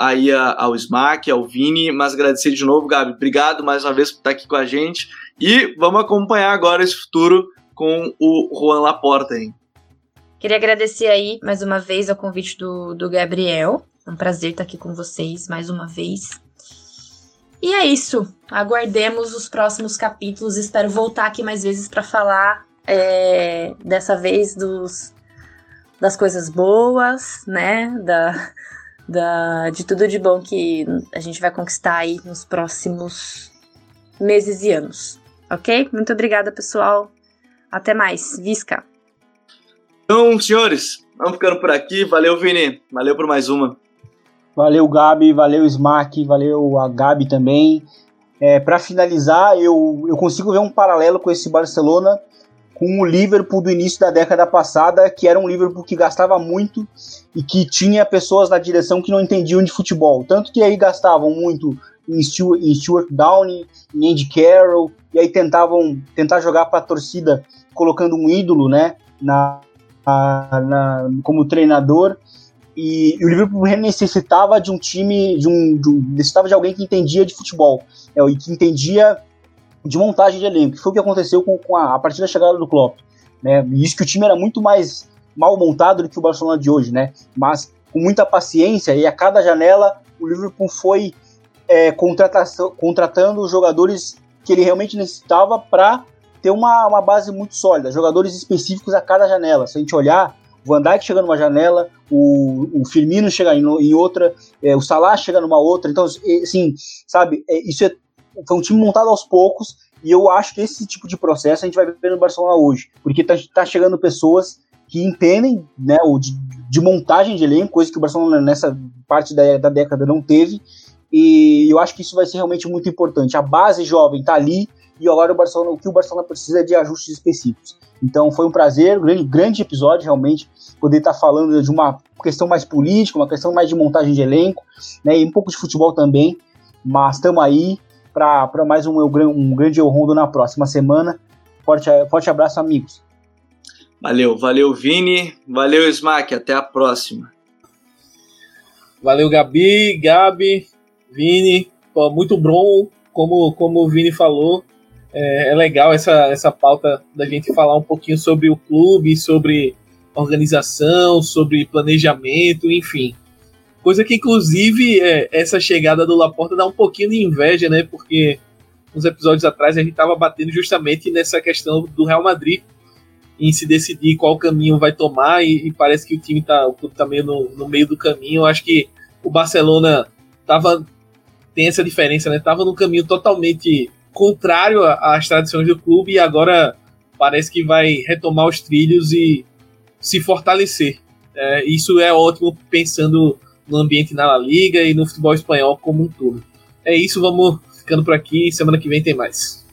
aí ao Smack, ao Vini, mas agradecer de novo, Gabi. Obrigado mais uma vez por estar aqui com a gente. E vamos acompanhar agora esse futuro com o Juan Laporta, hein? Queria agradecer aí mais uma vez ao convite do, do Gabriel. É um prazer estar aqui com vocês mais uma vez. E é isso. Aguardemos os próximos capítulos. Espero voltar aqui mais vezes para falar é, dessa vez dos, das coisas boas, né? Da, da, de tudo de bom que a gente vai conquistar aí nos próximos meses e anos. Ok? Muito obrigada, pessoal. Até mais. Visca! Então, senhores, vamos ficando por aqui. Valeu, Vini. Valeu por mais uma. Valeu, Gabi. Valeu, Smack. Valeu a Gabi também. É, para finalizar, eu, eu consigo ver um paralelo com esse Barcelona com o Liverpool do início da década passada, que era um Liverpool que gastava muito e que tinha pessoas na direção que não entendiam de futebol. Tanto que aí gastavam muito em Stuart, em Stuart Downey, em Andy Carroll, e aí tentavam tentar jogar para a torcida colocando um ídolo né, na, na, como treinador e, e, o Liverpool necessitava de um time, de um, de um, necessitava de alguém que entendia de futebol é, e que entendia de montagem de elenco, que foi o que aconteceu com, com a, a, partir da chegada do Klopp. Né? Isso que o time era muito mais mal montado do que o Barcelona de hoje, né? Mas com muita paciência e a cada janela o Liverpool foi é, contratando jogadores que ele realmente necessitava para ter uma, uma base muito sólida, jogadores específicos a cada janela. Se a gente olhar, o Van Dijk chega numa janela, o, o Firmino chega em, em outra, é, o Salah chega numa outra. Então, assim, sabe, é, isso é, foi um time montado aos poucos e eu acho que esse tipo de processo a gente vai ver no Barcelona hoje, porque tá, tá chegando pessoas que entendem né, o de, de, montagem de elenco, coisa que o Barcelona nessa parte da, da década não teve, e eu acho que isso vai ser realmente muito importante. A base jovem tá ali, e agora o Barcelona, o que o Barcelona precisa é de ajustes específicos. Então foi um prazer, um grande, grande episódio realmente, poder estar falando de uma questão mais política, uma questão mais de montagem de elenco, né, e um pouco de futebol também, mas estamos aí para mais um, um grande Eu Rondo na próxima semana. Forte, forte abraço, amigos. Valeu, valeu Vini, valeu Smack, até a próxima. Valeu Gabi, Gabi, Vini, pô, muito bom, como, como o Vini falou, é, é, legal essa, essa pauta da gente falar um pouquinho sobre o clube, sobre organização, sobre planejamento, enfim. Coisa que, inclusive, é, essa chegada do Laporta dá um pouquinho de inveja, né? Porque uns episódios atrás a gente estava batendo justamente nessa questão do Real Madrid em se decidir qual caminho vai tomar e, e parece que o time está o clube tá meio no, no meio do caminho. Eu acho que o Barcelona tava tem essa diferença, né? Tava no caminho totalmente contrário às tradições do clube e agora parece que vai retomar os trilhos e se fortalecer. É, isso é ótimo pensando no ambiente na La Liga e no futebol espanhol como um todo. É isso, vamos ficando por aqui. Semana que vem tem mais.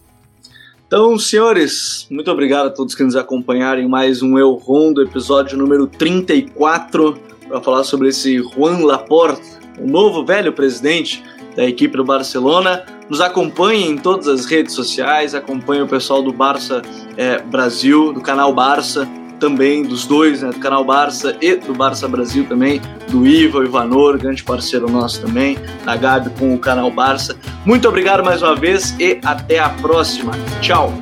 Então, senhores, muito obrigado a todos que nos acompanharam em mais um Eu Rondo, episódio número 34, para falar sobre esse Juan Laporte, o novo velho presidente da equipe do Barcelona. Nos acompanhe em todas as redes sociais, acompanhe o pessoal do Barça é, Brasil, do canal Barça, também dos dois, né, do canal Barça e do Barça Brasil também, do Iva, o Ivanor, grande parceiro nosso também, da Gabi com o canal Barça. Muito obrigado mais uma vez e até a próxima. Tchau!